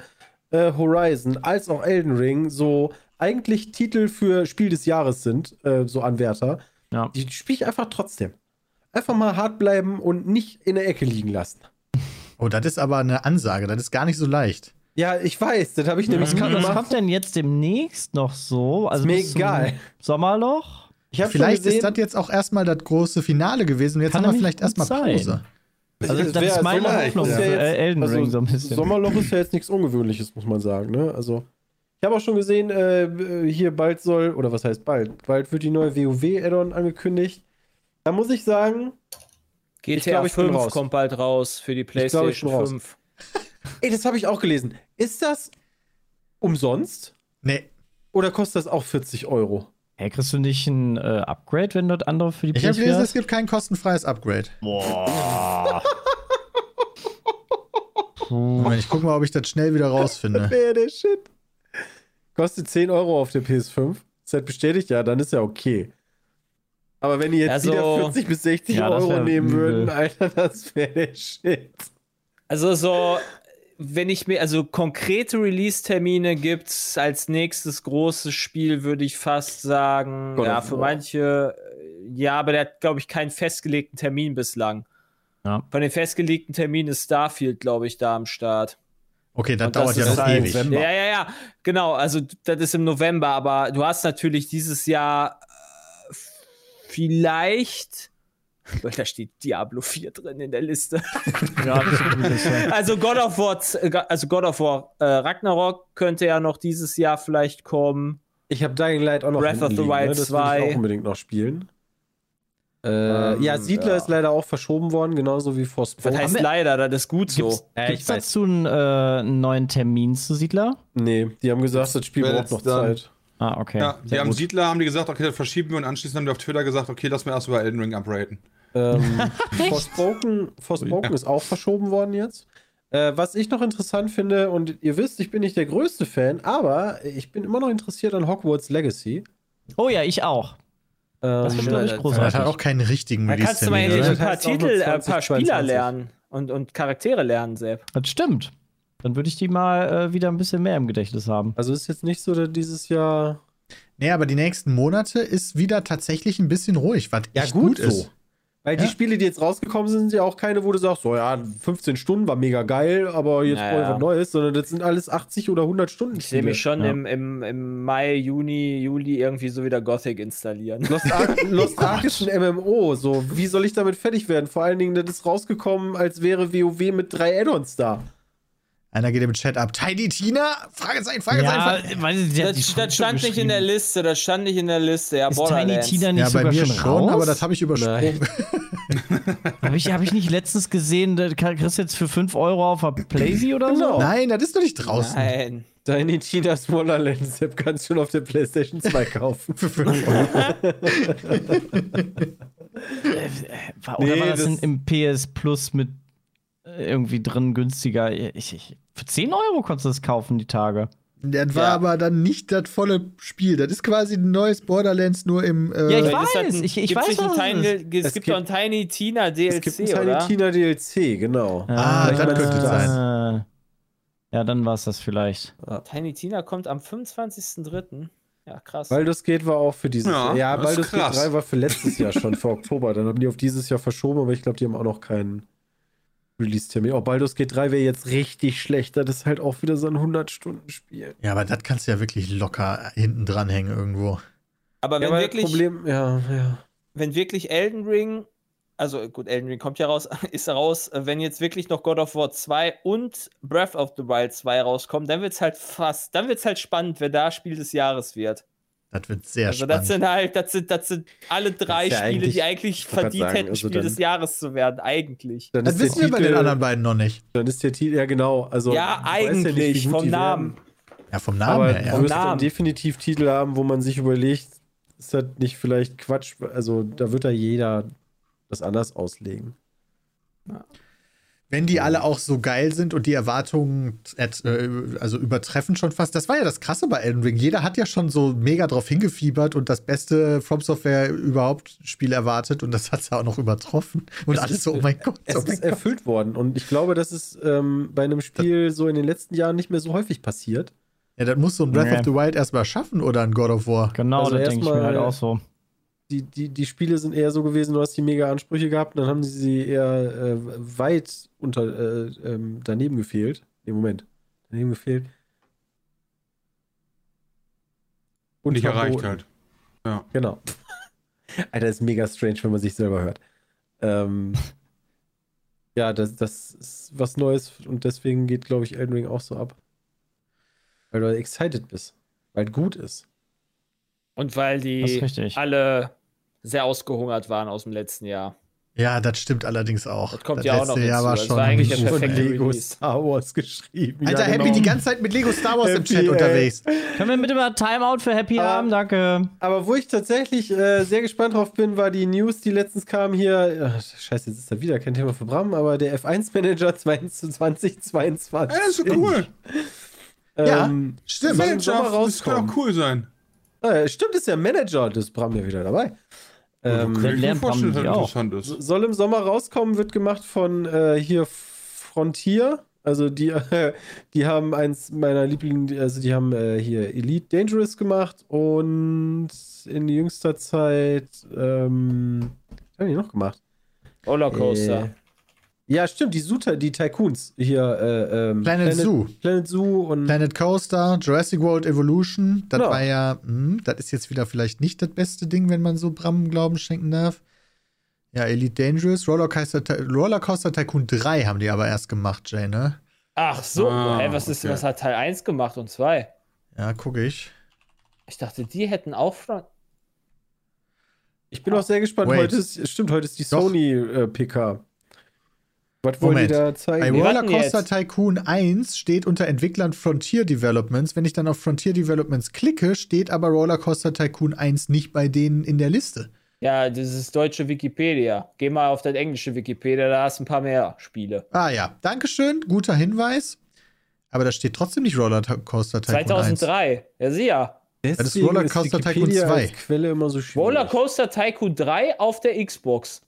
äh, Horizon als auch Elden Ring so eigentlich Titel für Spiel des Jahres sind, äh, so Anwärter. Ja. Die spiele ich einfach trotzdem. Einfach mal hart bleiben und nicht in der Ecke liegen lassen. Oh, das ist aber eine Ansage, das ist gar nicht so leicht. Ja, ich weiß, das habe ich nämlich Was, kann, was gemacht. kommt denn jetzt demnächst noch so? Also mir bis zum egal. Sommerloch? Vielleicht schon gesehen, ist das jetzt auch erstmal das große Finale gewesen und jetzt haben wir vielleicht erstmal sein. Pause. Also das wär- ist meine vielleicht, Hoffnung ist für ja Elden also so ein bisschen. Sommerloch ist ja jetzt nichts Ungewöhnliches, muss man sagen. Ne? Also ich habe auch schon gesehen, äh, hier bald soll, oder was heißt bald, bald wird die neue WoW-Add-on angekündigt. Da muss ich sagen, GTA Ich glaub, ich bin 5 raus. kommt bald raus für die glaub, ich PlayStation bin raus. 5. ey, das habe ich auch gelesen. Ist das umsonst Nee, oder kostet das auch 40 Euro? Hey, kriegst du nicht ein äh, Upgrade, wenn das andere für die ich habe PS4 gelesen, es gibt kein kostenfreies Upgrade. Boah. *laughs* Moment, ich gucke mal, ob ich das schnell wieder rausfinde. *laughs* Wäre der Shit. Kostet 10 Euro auf der PS5. Ist halt bestätigt, ja, dann ist ja okay. Aber wenn die jetzt Also- wieder 40 bis 60 Ja, Euro nehmen übel. würden, Alter, das wäre der Shit. Also so, wenn ich mir, also konkrete Release-Termine gibt's als nächstes großes Spiel, würde ich fast sagen, God ja, für manche, äh, ja, aber der hat, glaube ich, keinen festgelegten Termin bislang. Ja. Von den festgelegten Terminen ist Starfield, glaube ich, da am Start. Okay, das Und dauert ja noch halt- ewig. November. Ja, ja, ja, genau. Also, das ist im November, aber du hast natürlich dieses Jahr äh, vielleicht. *laughs* Weil da steht Diablo 4 drin in der Liste. *laughs* ja, das. Also God of War, z- also God of War äh, Ragnarok könnte ja noch dieses Jahr vielleicht kommen. Ich habe Dying Light auch noch Breath of the liegen, Wild ne? Das will 2. ich auch unbedingt noch spielen. Äh, Ähm, ja, Siedler ja. ist leider auch verschoben worden, genauso wie Forspoken. heißt leider, das ist gut so. Gibt's, Äh, gibt's dazu einen, äh, neuen Termin zu Siedler? Nee, die haben gesagt, das Spiel braucht noch Zeit. Ah, okay. Ja, die haben gut. Siedler, haben die gesagt, okay, das verschieben wir und anschließend haben die auf Twitter gesagt, okay, lass mir erst über Elden Ring upraten. Ähm, *laughs* Forspoken, Forspoken ist auch verschoben worden jetzt. Äh, was ich noch interessant finde, und ihr wisst, ich bin nicht der größte Fan, aber ich bin immer noch interessiert an Hogwarts Legacy. Oh ja, ich auch. Das Ähm, wird, ich, das- Das großartig. hat auch keinen richtigen Da kannst du mal ein paar Titel, äh, ein paar 2022. Spieler lernen und, und Charaktere lernen, Sepp. Das stimmt. Dann würde ich die mal äh, wieder ein bisschen mehr im Gedächtnis haben. also ist jetzt nicht so, dass dieses Jahr. Nee, aber die nächsten Monate ist wieder tatsächlich ein bisschen ruhig, was Ja, echt gut gut, so. ist. Weil die Ja. Spiele, die jetzt rausgekommen sind, sind ja auch keine, wo du sagst, so ja, 15 Stunden war mega geil, aber jetzt Naja. brauche ich was Neues, sondern das sind alles 80 oder 100 Stunden Ich sehe mich schon Ja. im, im, im Mai, Juni, Juli irgendwie so wieder Gothic installieren. Lost *laughs* Lost Ark ist ein MMO, so wie soll ich damit fertig werden? Vor allen Dingen, das ist rausgekommen, als wäre WoW mit drei Add-ons da. Einer geht im Chat ab. Tiny Tina? Fragezeichen, Ja, Fragezeichen. sie hat die Das, das stand nicht in der. Liste, das stand nicht in der Liste. Ja, Ist Tiny. Tina nicht Ja, bei sogar mir schon, raus? aber das habe ich übersprungen. *laughs* Habe ich, hab ich nicht letztens gesehen, da kriegst du jetzt für 5 Euro auf der Playsee oder so? Genau. Nein, das ist doch nicht draußen. Nein. Deine Tina's Wonderlands App kannst du schon auf der PlayStation 2 kaufen. Für 5 Euro. *laughs* War, oder Nee, war das, das- im PS Plus mit äh, irgendwie drin günstiger? Ich, ich, für 10 Euro konntest du das kaufen, die Tage. Das war Ja. aber dann nicht das volle Spiel. Das ist quasi ein neues Borderlands nur im. Äh, Ja, ich weiß, halt ein- ich- ich weiß, was es Tiny, Es, Es gibt gibt- doch ein Tiny Tina DLC, Es gibt ein Tiny oder? Tina DLC, genau. Ah, Vielleicht das könnte sein. Ah. Ja, dann war es das vielleicht. Tiny Tina kommt am 25.03. Ja, krass. Baldur's Gate war auch für dieses Ja, Jahr. Ja, das ist Baldur's Gate krass. 3 war für letztes Jahr schon, für Oktober. Dann haben die auf dieses Jahr verschoben, aber ich glaube, die haben auch noch keinen Release-Termin. Auch Baldur's Gate 3 wäre jetzt richtig schlecht. Das ist halt auch wieder so ein 100-Stunden-Spiel. ja, aber das kannst du ja wirklich locker hinten dranhängen irgendwo. aber wenn Ja, aber wirklich, Problem, ja, ja. wenn wirklich Elden Ring, also gut, Elden Ring kommt ja raus, *laughs* ist raus, wenn jetzt wirklich noch God of War 2 und Breath of the Wild 2 rauskommen, dann wird's halt fast, dann wird's halt spannend, wer da Spiel des Jahres wird. Das wird sehr also das spannend. sind halt, das sind, das sind alle drei ja Spiele, eigentlich- die eigentlich verdient sagen, hätten, also Spiel dann- des Jahres zu werden, eigentlich. Dann Das wissen wir bei den Titel- anderen beiden noch nicht. Dann ist der Titel, ja genau. Also, ja, ich weiß ja nicht, eigentlich, vom Namen. werden. Ja, vom Namen Aber her, du ja. wirst dann definitiv Titel haben, wo man sich überlegt, ist das nicht vielleicht Quatsch? Also da wird da jeder das anders auslegen. Wenn die alle auch so geil sind und die Erwartungen äh, also übertreffen schon fast. Das war ja das Krasse bei Elden Ring. Jeder hat ja schon so mega drauf hingefiebert und das beste From Software überhaupt Spiel erwartet und das hat es ja auch noch übertroffen. Und Es alles ist- so, oh mein Gott. Es oh mein ist Gott. erfüllt worden und ich glaube, das ist ähm, bei einem Spiel so in den letzten Jahren nicht mehr so häufig passiert. Ja, das muss so ein Breath Nee. of the Wild erstmal schaffen oder ein God of War. Genau, Also das denke ich mir halt auch so. Die, die, die Spiele sind eher so gewesen, du hast die mega Ansprüche gehabt, dann haben sie sie eher äh, weit unter, äh, ähm, daneben gefehlt. Nee, Moment. Daneben gefehlt. Und nicht erreicht halt. Genau. *laughs* Alter, ist mega strange, wenn man sich selber hört. Ähm, *laughs* ja, das, das ist was Neues und deswegen geht, glaube ich, Elden Ring auch so ab. Weil du excited bist. Weil es gut ist. Und weil die alle sehr ausgehungert waren aus dem letzten Jahr. Ja, das stimmt allerdings auch. Das kommt ja auch noch letzte Jahr hinzu. war Das schon war eigentlich der Von perfekte Lego Release. Star Wars geschrieben. Alter, ja, Happy genau. die ganze Zeit mit Lego Star Wars im Happy, Chat ey. unterwegs. Können wir bitte mal Timeout für Happy Aber- haben? Danke. Aber wo ich tatsächlich äh, sehr gespannt drauf bin, war die News, die letztens kam hier. Ach, scheiße, jetzt ist da wieder kein Thema für Bram, aber der F1-Manager 2022. *laughs* Ja, das ist so cool. Ja, Ähm, Stimmt. im Sommer Manager, das kann auch cool sein. Ah, stimmt, ist ja Manager, das ist Bram ja wieder dabei. Ähm, vorstellen, Bram dass die ist. soll im Sommer rauskommen, wird gemacht von äh, hier Frontier. Also die, äh, *laughs* die haben eins meiner Lieblings, also die haben äh, hier Elite Dangerous gemacht und in jüngster Zeit, ähm, was haben die noch gemacht? Rollercoaster. Ja, stimmt, die Suta, die Tycoons hier, äh, ähm, Planet Zoo. Planet Zoo und Planet Coaster, Jurassic World Evolution, das Ja. war ja, hm, das ist jetzt wieder vielleicht nicht das beste Ding, wenn man so Bram Glauben schenken darf. Ja, Elite Dangerous, Rollercoaster, Ty- Rollercoaster Tycoon 3 haben die aber erst gemacht, Jay, ne? Ach so, Ah, hä, was, ist, okay. was hat Teil 1 gemacht und 2? Ja, gucke ich. Ich dachte, die hätten auch schon. ich bin auch sehr gespannt. Wait. Heute ist, stimmt, heute ist die Doch. Sony äh, PK. Was wollen die da Bei zeigen? Rollercoaster jetzt. Tycoon 1 steht unter Entwicklern Frontier Developments. Wenn ich dann auf Frontier Developments klicke, steht aber Rollercoaster Tycoon 1 nicht bei denen in der Liste. Ja, das ist deutsche Wikipedia. Geh mal auf das englische Wikipedia, da hast du ein paar mehr Spiele. Ah ja, Dankeschön, guter Hinweis. Aber da steht trotzdem nicht Rollercoaster Tycoon 1. 2003. Ja, sieh ja. Deswegen ist Rollercoaster ist Tycoon Wikipedia 2. als Quelle immer so schwierig. Rollercoaster Tycoon 3 auf der Xbox.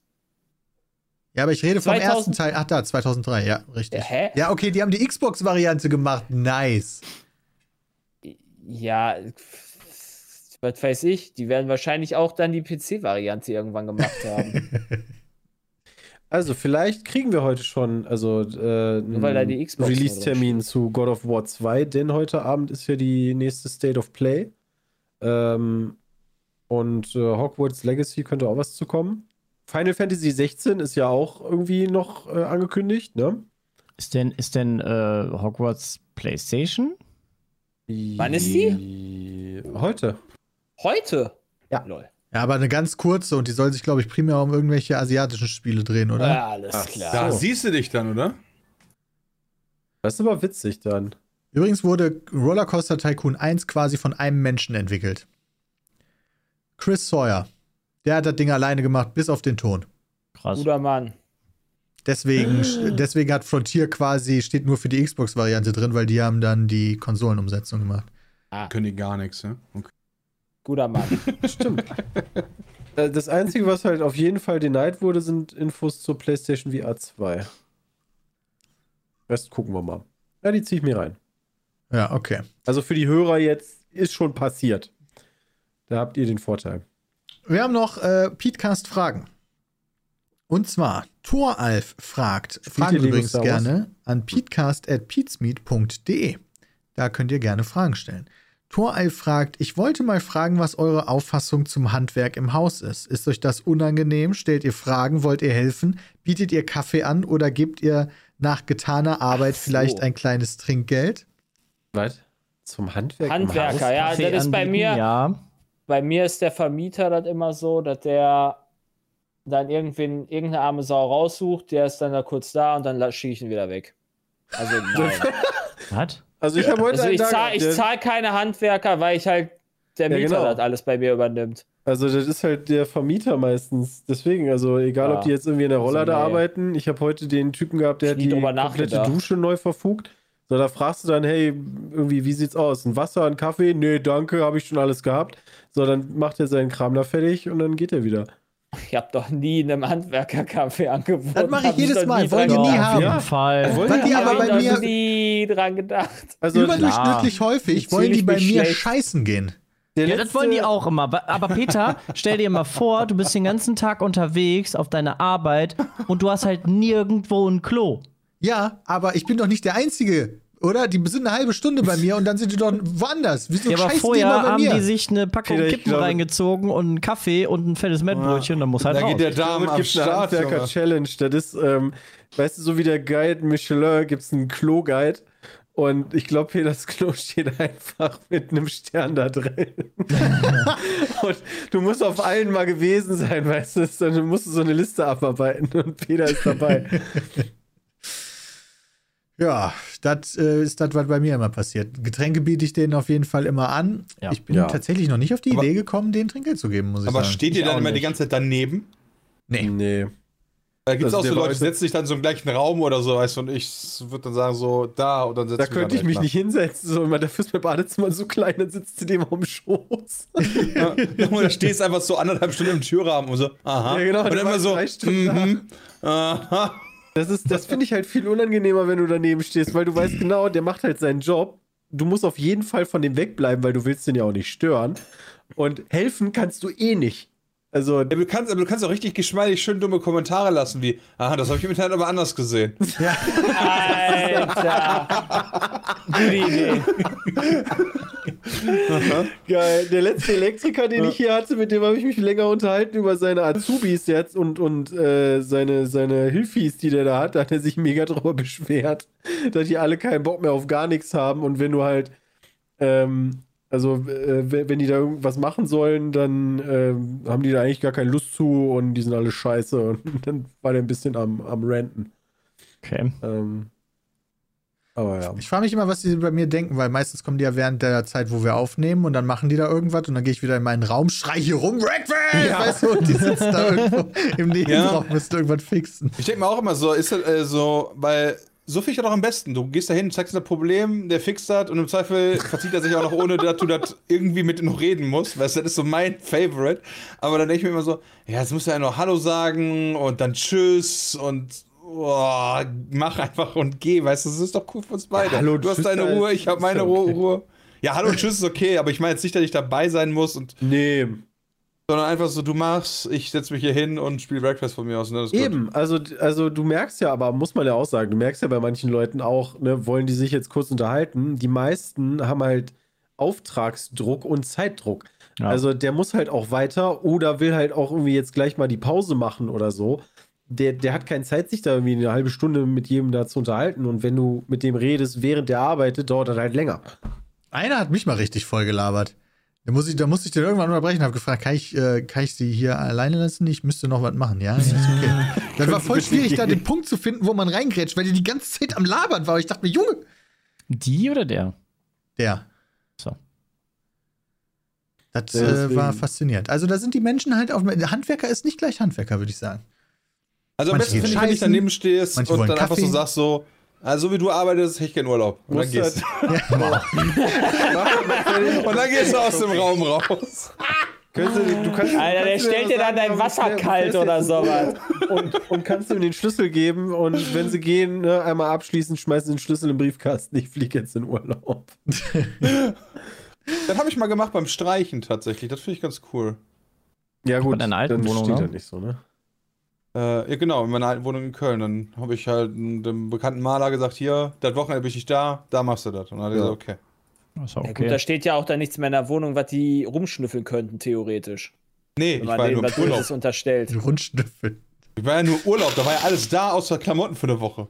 Ja, aber ich rede vom 2000 ersten Teil. Ach da, 2003, ja, richtig. Ja, hä? Ja, okay, die haben die Xbox-Variante gemacht. Nice. Ja, was weiß ich. Die werden wahrscheinlich auch dann die PC-Variante irgendwann gemacht haben. *laughs* Also, vielleicht kriegen wir heute schon, also äh, Release-Termin zu God of War 2, denn heute Abend ist ja die nächste State of Play. Ähm, und äh, Hogwarts Legacy könnte auch was zu kommen. Final Fantasy 16 ist ja auch irgendwie noch äh, angekündigt, ne? Ist denn, ist denn äh, Hogwarts PlayStation? Wann ist die? Heute. Heute? Ja. Lol. Ja, aber eine ganz kurze und die soll sich, glaube ich, primär um irgendwelche asiatischen Spiele drehen, oder? Ja, alles Ach, klar. Da So. siehst du dich dann, oder? Das ist aber witzig dann. Übrigens wurde Rollercoaster Tycoon 1 quasi von einem Menschen entwickelt. Chris Sawyer. Der hat das Ding alleine gemacht, bis auf den Ton. Krass. Guter Mann. Deswegen, *gasps* deswegen hat Frontier quasi, steht nur für die Xbox-Variante drin, weil die haben dann die Konsolenumsetzung gemacht. Können die gar nichts, ne? Okay. Guter Mann. *laughs* Stimmt. *laughs* Äh, das Einzige, was halt auf jeden Fall denied wurde, sind Infos zur PlayStation VR 2. Rest gucken wir mal. Ja, die ziehe ich mir rein. Ja, okay. Also für die Hörer jetzt ist schon passiert. Da habt ihr den Vorteil. Wir haben noch äh, Petecast Fragen. Und zwar, Thoralf fragt, Fragen Lego übrigens gerne an peatcast.peatsmeet.de. Da könnt ihr gerne Fragen stellen. Thoralf fragt, ich wollte mal fragen, was eure Auffassung zum Handwerk im Haus ist. Ist euch das unangenehm? Stellt ihr Fragen? Wollt ihr helfen? Bietet ihr Kaffee an oder gebt ihr nach getaner Arbeit so. vielleicht ein kleines Trinkgeld? Was? Zum Handwerk? im Handwerker, Haus? ja, Kaffee das ist bei mir. Ja. Bei mir ist der Vermieter das immer so, dass der dann irgendwen, irgendeine arme Sau raussucht, der ist dann da kurz da und dann schicke ich ihn wieder weg. Also *laughs* nein. Was? Also ich habe heute Also einen ich Tag zahle zahl keine Handwerker, weil ich halt der Ja, Mieter genau. das alles bei mir übernimmt. Also das ist halt der Vermieter meistens. Deswegen, also egal, Ja. ob die jetzt irgendwie in der Also, Rollade nee. arbeiten. Ich habe heute den Typen gehabt, der hat die komplette. Dusche neu verfugt. So, da fragst du dann, hey, irgendwie, wie sieht's aus? Ein Wasser, ein Kaffee? Nee, danke, habe ich schon alles gehabt. So, dann macht er seinen Kram da fertig und dann geht er wieder. Ich habe doch nie einem Handwerker Kaffee angeboten. Das mache ich Hab jedes Mal. Wollen die nie haben. Auf jeden Fall. Wollen die aber bei mir nie dran gedacht. Also überdurchschnittlich häufig wollen die bei mir schlecht. scheißen gehen. der Ja, letzte, das wollen die auch immer. Aber Peter, *laughs* stell dir mal vor, du bist den ganzen Tag unterwegs auf deiner Arbeit und du hast halt nirgendwo ein Klo. Ja, aber ich bin doch nicht der Einzige, oder? Die sind eine halbe Stunde bei mir und dann sind die doch woanders. Wieso Ja, aber vorher die immer bei haben mir? die sich eine Packung Peter, Kippen glaube- reingezogen und einen Kaffee und ein fettes Mettbrötchen, dann muss halt Da raus. geht der Darm es am gibt eine Start. Handwerker-Challenge. Das ist, ähm, weißt du, so wie der Guide Michelin gibt es einen Klo-Guide. Und ich glaube, Peters Klo steht einfach mit einem Stern da drin. *laughs* und du musst auf allen mal gewesen sein, weißt du? Dann musst du so eine Liste abarbeiten und Peter ist dabei. *laughs* Ja, das äh, ist das, was bei mir immer passiert. Getränke biete ich denen auf jeden Fall immer an. Ja. Ich bin Ja. tatsächlich noch nicht auf die Aber- Idee gekommen, denen Trinkgeld zu geben, muss ich Aber sagen. steht ihr Ich dann immer die nicht. ganze Zeit daneben? nee. nee. Da gibt es Also auch so Leute, die setzen sich dann so im gleichen Raum oder so, weißt du, und ich würde dann sagen, so da und dann setze Da könnte ich mich nicht hinsetzen. So, immer dafür ist mein Badezimmer so klein, dann sitzt du dem auf dem Schoß. *laughs* Ja, da stehst einfach so anderthalb Stunden im Türrahmen und so, aha. Ja, genau, Und dann immer so, drei Stunden da. mhm, aha. Das, ist, das finde ich halt viel unangenehmer, wenn du daneben stehst, weil du weißt genau, der macht halt seinen Job. Du musst auf jeden Fall von dem wegbleiben, weil du willst den ja auch nicht stören. Und helfen kannst du eh nicht. Also, Ja, du kannst, aber du kannst auch richtig geschmeidig schön dumme Kommentare lassen, wie, aha, das habe ich im Internet aber anders gesehen. *laughs* Alter. Gute Idee. geil. Der letzte Elektriker, den ich hier hatte, mit dem habe ich mich länger unterhalten über seine Azubis jetzt und, und äh, seine, seine Hilfis, die der da hat. Da hat er sich mega drüber beschwert, dass die alle keinen Bock mehr auf gar nichts haben. Und wenn du halt, ähm, also äh, wenn die da irgendwas machen sollen, dann ähm, haben die da eigentlich gar keine Lust zu und die sind alle scheiße. Und *laughs* dann war der ein bisschen am, am Ranten. Okay. Ähm, aber ja. Ich frage mich immer, was die bei mir denken, weil meistens kommen die ja während der Zeit, wo wir aufnehmen und dann machen die da irgendwas und dann gehe ich wieder in meinen Raum, schrei hier rum, Breakfast! Weißt du, und die sitzen da irgendwo im Nebenraum, müssen irgendwas fixen. Ich denke mir auch immer so, ist das äh, so, weil so finde ich das doch am besten. Du gehst da hin, zeigst das Problem, der fixt das und im Zweifel verzieht er sich auch noch, ohne dass du das irgendwie mit noch reden musst. Weißt du, das ist so mein Favorite. Aber dann denke ich mir immer so, ja, jetzt musst du ja noch Hallo sagen und dann Tschüss und oh, mach einfach und geh. Weißt du, das ist doch cool für uns beide. Ja, hallo, du hast deine Ruhe, ich habe meine okay. Ruhe. Ja, Hallo und Tschüss ist okay, aber ich meine jetzt nicht, dass ich dabei sein muss und Nee. Sondern einfach so, du machst, ich setze mich hier hin und spiele Breakfast von mir aus. Und dann ist gut. Eben, also, also du merkst ja, aber muss man ja auch sagen, du merkst ja bei manchen Leuten auch, ne, wollen die sich jetzt kurz unterhalten. Die meisten haben halt Auftragsdruck und Zeitdruck. Ja. Also der muss halt auch weiter oder will halt auch irgendwie jetzt gleich mal die Pause machen oder so. Der, der hat keine Zeit, sich da irgendwie eine halbe Stunde mit jedem da zu unterhalten. Und wenn du mit dem redest, während der arbeitet, dauert das halt länger. Einer hat mich mal richtig voll gelabert. Da muss ich, da musste ich den irgendwann unterbrechen und habe gefragt, kann ich, äh, kann ich sie hier alleine lassen? Ich müsste noch was machen, ja? ist okay. *laughs* Das war voll schwierig, da den Punkt zu finden, wo man reingrätscht, weil die die ganze Zeit am Labern war. Ich dachte mir, Junge, Die oder der? der. So. Das äh, war faszinierend. Also da sind die Menschen halt auf. Handwerker ist nicht gleich Handwerker, würde ich sagen. Also am Manche besten finde ich, wenn ich daneben stehst und dann einfach so Kaffee. sagst so, also so wie du arbeitest, hätte ich gerne Urlaub. Und dann, gehst, halt- *laughs* und dann gehst du aus dem Raum raus. Könntest du, du kannst, Alter, der stellt dir dann dein Wasser kalt oder sowas. Und, und kannst ihm den Schlüssel geben und wenn sie gehen, ne, einmal abschließen, schmeißen den Schlüssel im Briefkasten. Ich fliege jetzt in Urlaub. Das habe ich mal gemacht beim Streichen tatsächlich. Das finde ich ganz cool. Ja, Bei deiner alten dann Wohnung, steht das nicht so, ne? Äh, ja, genau, in meiner alten Wohnung in Köln. Dann habe ich halt dem bekannten Maler gesagt, hier, das Wochenende bin ich nicht da, da machst du das. Und dann hat er Ja. gesagt, okay. Ist auch Ja, okay. gut, da steht ja auch dann nichts mehr in der Wohnung, was die rumschnüffeln könnten, theoretisch. Nee, Wenn ich war ja denen nur Urlaub. Böses unterstellt. *laughs* Die Rundschnüffel. Ich war ja nur Urlaub, da war ja alles da, außer Klamotten für eine Woche.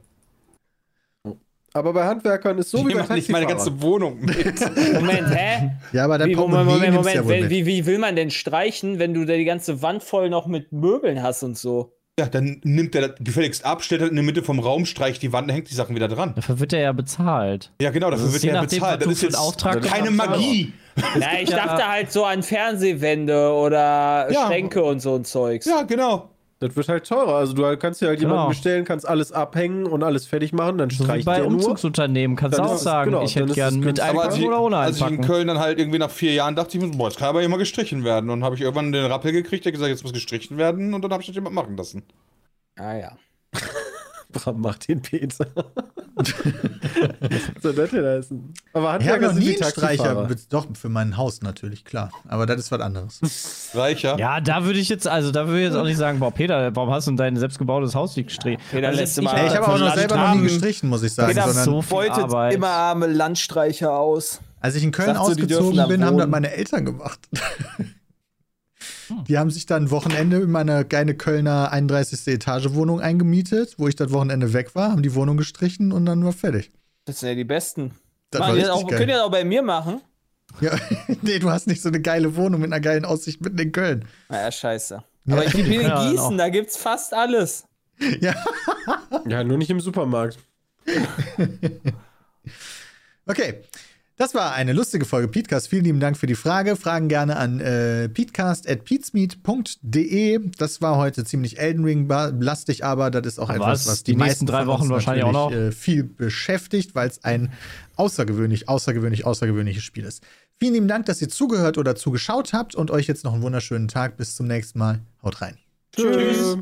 Aber bei Handwerkern ist so ich wie bei nehme nicht meine Taxifahrer. ganze Wohnung mit. *laughs* Moment, hä? Ja, aber dein Wie, Moment, Moment, Moment. ja wie, wie will man denn streichen, wenn du da die ganze Wand voll noch mit Möbeln hast und so? Ja, dann nimmt er das gefälligst ab, stellt das in der Mitte vom Raum, streicht die Wand, hängt die Sachen wieder dran. Dafür wird er ja bezahlt. Ja, genau, dafür Das wird er ja bezahlt. Das ist jetzt Auftrag keine. Magie. *laughs* Ja, ich dachte halt so an Fernsehwände oder Ja. Schränke und so ein Zeugs. Ja, genau. Das wird halt teurer. Also du kannst dir halt Genau. jemanden bestellen, kannst alles abhängen und alles fertig machen, dann streicht bei. Umzugsunternehmen kannst du auch sagen, genau, ich hätte gern mit einpacken als ich, oder ohne als ich in einpacken. Köln dann halt irgendwie nach vier Jahren dachte ich mir, so, boah, jetzt kann aber mal gestrichen werden. Und dann habe ich irgendwann den Rappel gekriegt, der gesagt, jetzt muss gestrichen werden und dann habe ich das jemand machen lassen. Ah ja. *laughs* Bram macht den Peter. *laughs* Was soll das denn heißen? Aber Ich habe Handwerker noch sind nie einen Streicher. Doch, für mein Haus natürlich, klar. Aber das ist was anderes. Reicher. Ja, da würde ich jetzt, also da würde ich jetzt auch nicht sagen, boah, Peter, warum hast du denn dein selbstgebautes Haus nicht gestrichen? Peter, Also letzte ich- Mal- Ey, ich habe auch noch selber noch nie gestrichen, muss ich sagen. Peter Sondern so viel beutet Arbeit. immer arme Landstreicher aus. als ich in Köln Sagt so, ausgezogen bin, haben das meine Eltern gemacht. *laughs* Die haben sich dann Wochenende in meine geile Kölner 31. Etage Wohnung eingemietet, wo ich das Wochenende weg war, haben die Wohnung gestrichen und dann war fertig. Das sind ja die Besten. Das richtig das auch, geil. könnt ihr das auch bei mir machen? Ja, *laughs* nee, du hast nicht so eine geile Wohnung mit einer geilen Aussicht mitten in Köln. Naja, scheiße. Aber ich bin in Ja, Gießen, auch. da gibt's fast alles. Ja, nur nicht im Supermarkt. *laughs* Okay. Das war eine lustige Folge Peatcast. Vielen lieben Dank für die Frage. Fragen gerne an äh, peatcast.peatsmeet.de. Das war heute ziemlich Elden Ring-lastig, aber das ist auch Aber etwas, was die die, nächsten meisten drei Wochen wahrscheinlich auch noch. Äh, viel beschäftigt, weil es ein außergewöhnlich, außergewöhnlich, außergewöhnliches Spiel ist. Vielen lieben Dank, dass ihr zugehört oder zugeschaut habt und euch jetzt noch einen wunderschönen Tag. Bis zum nächsten Mal. Haut rein. Tschüss.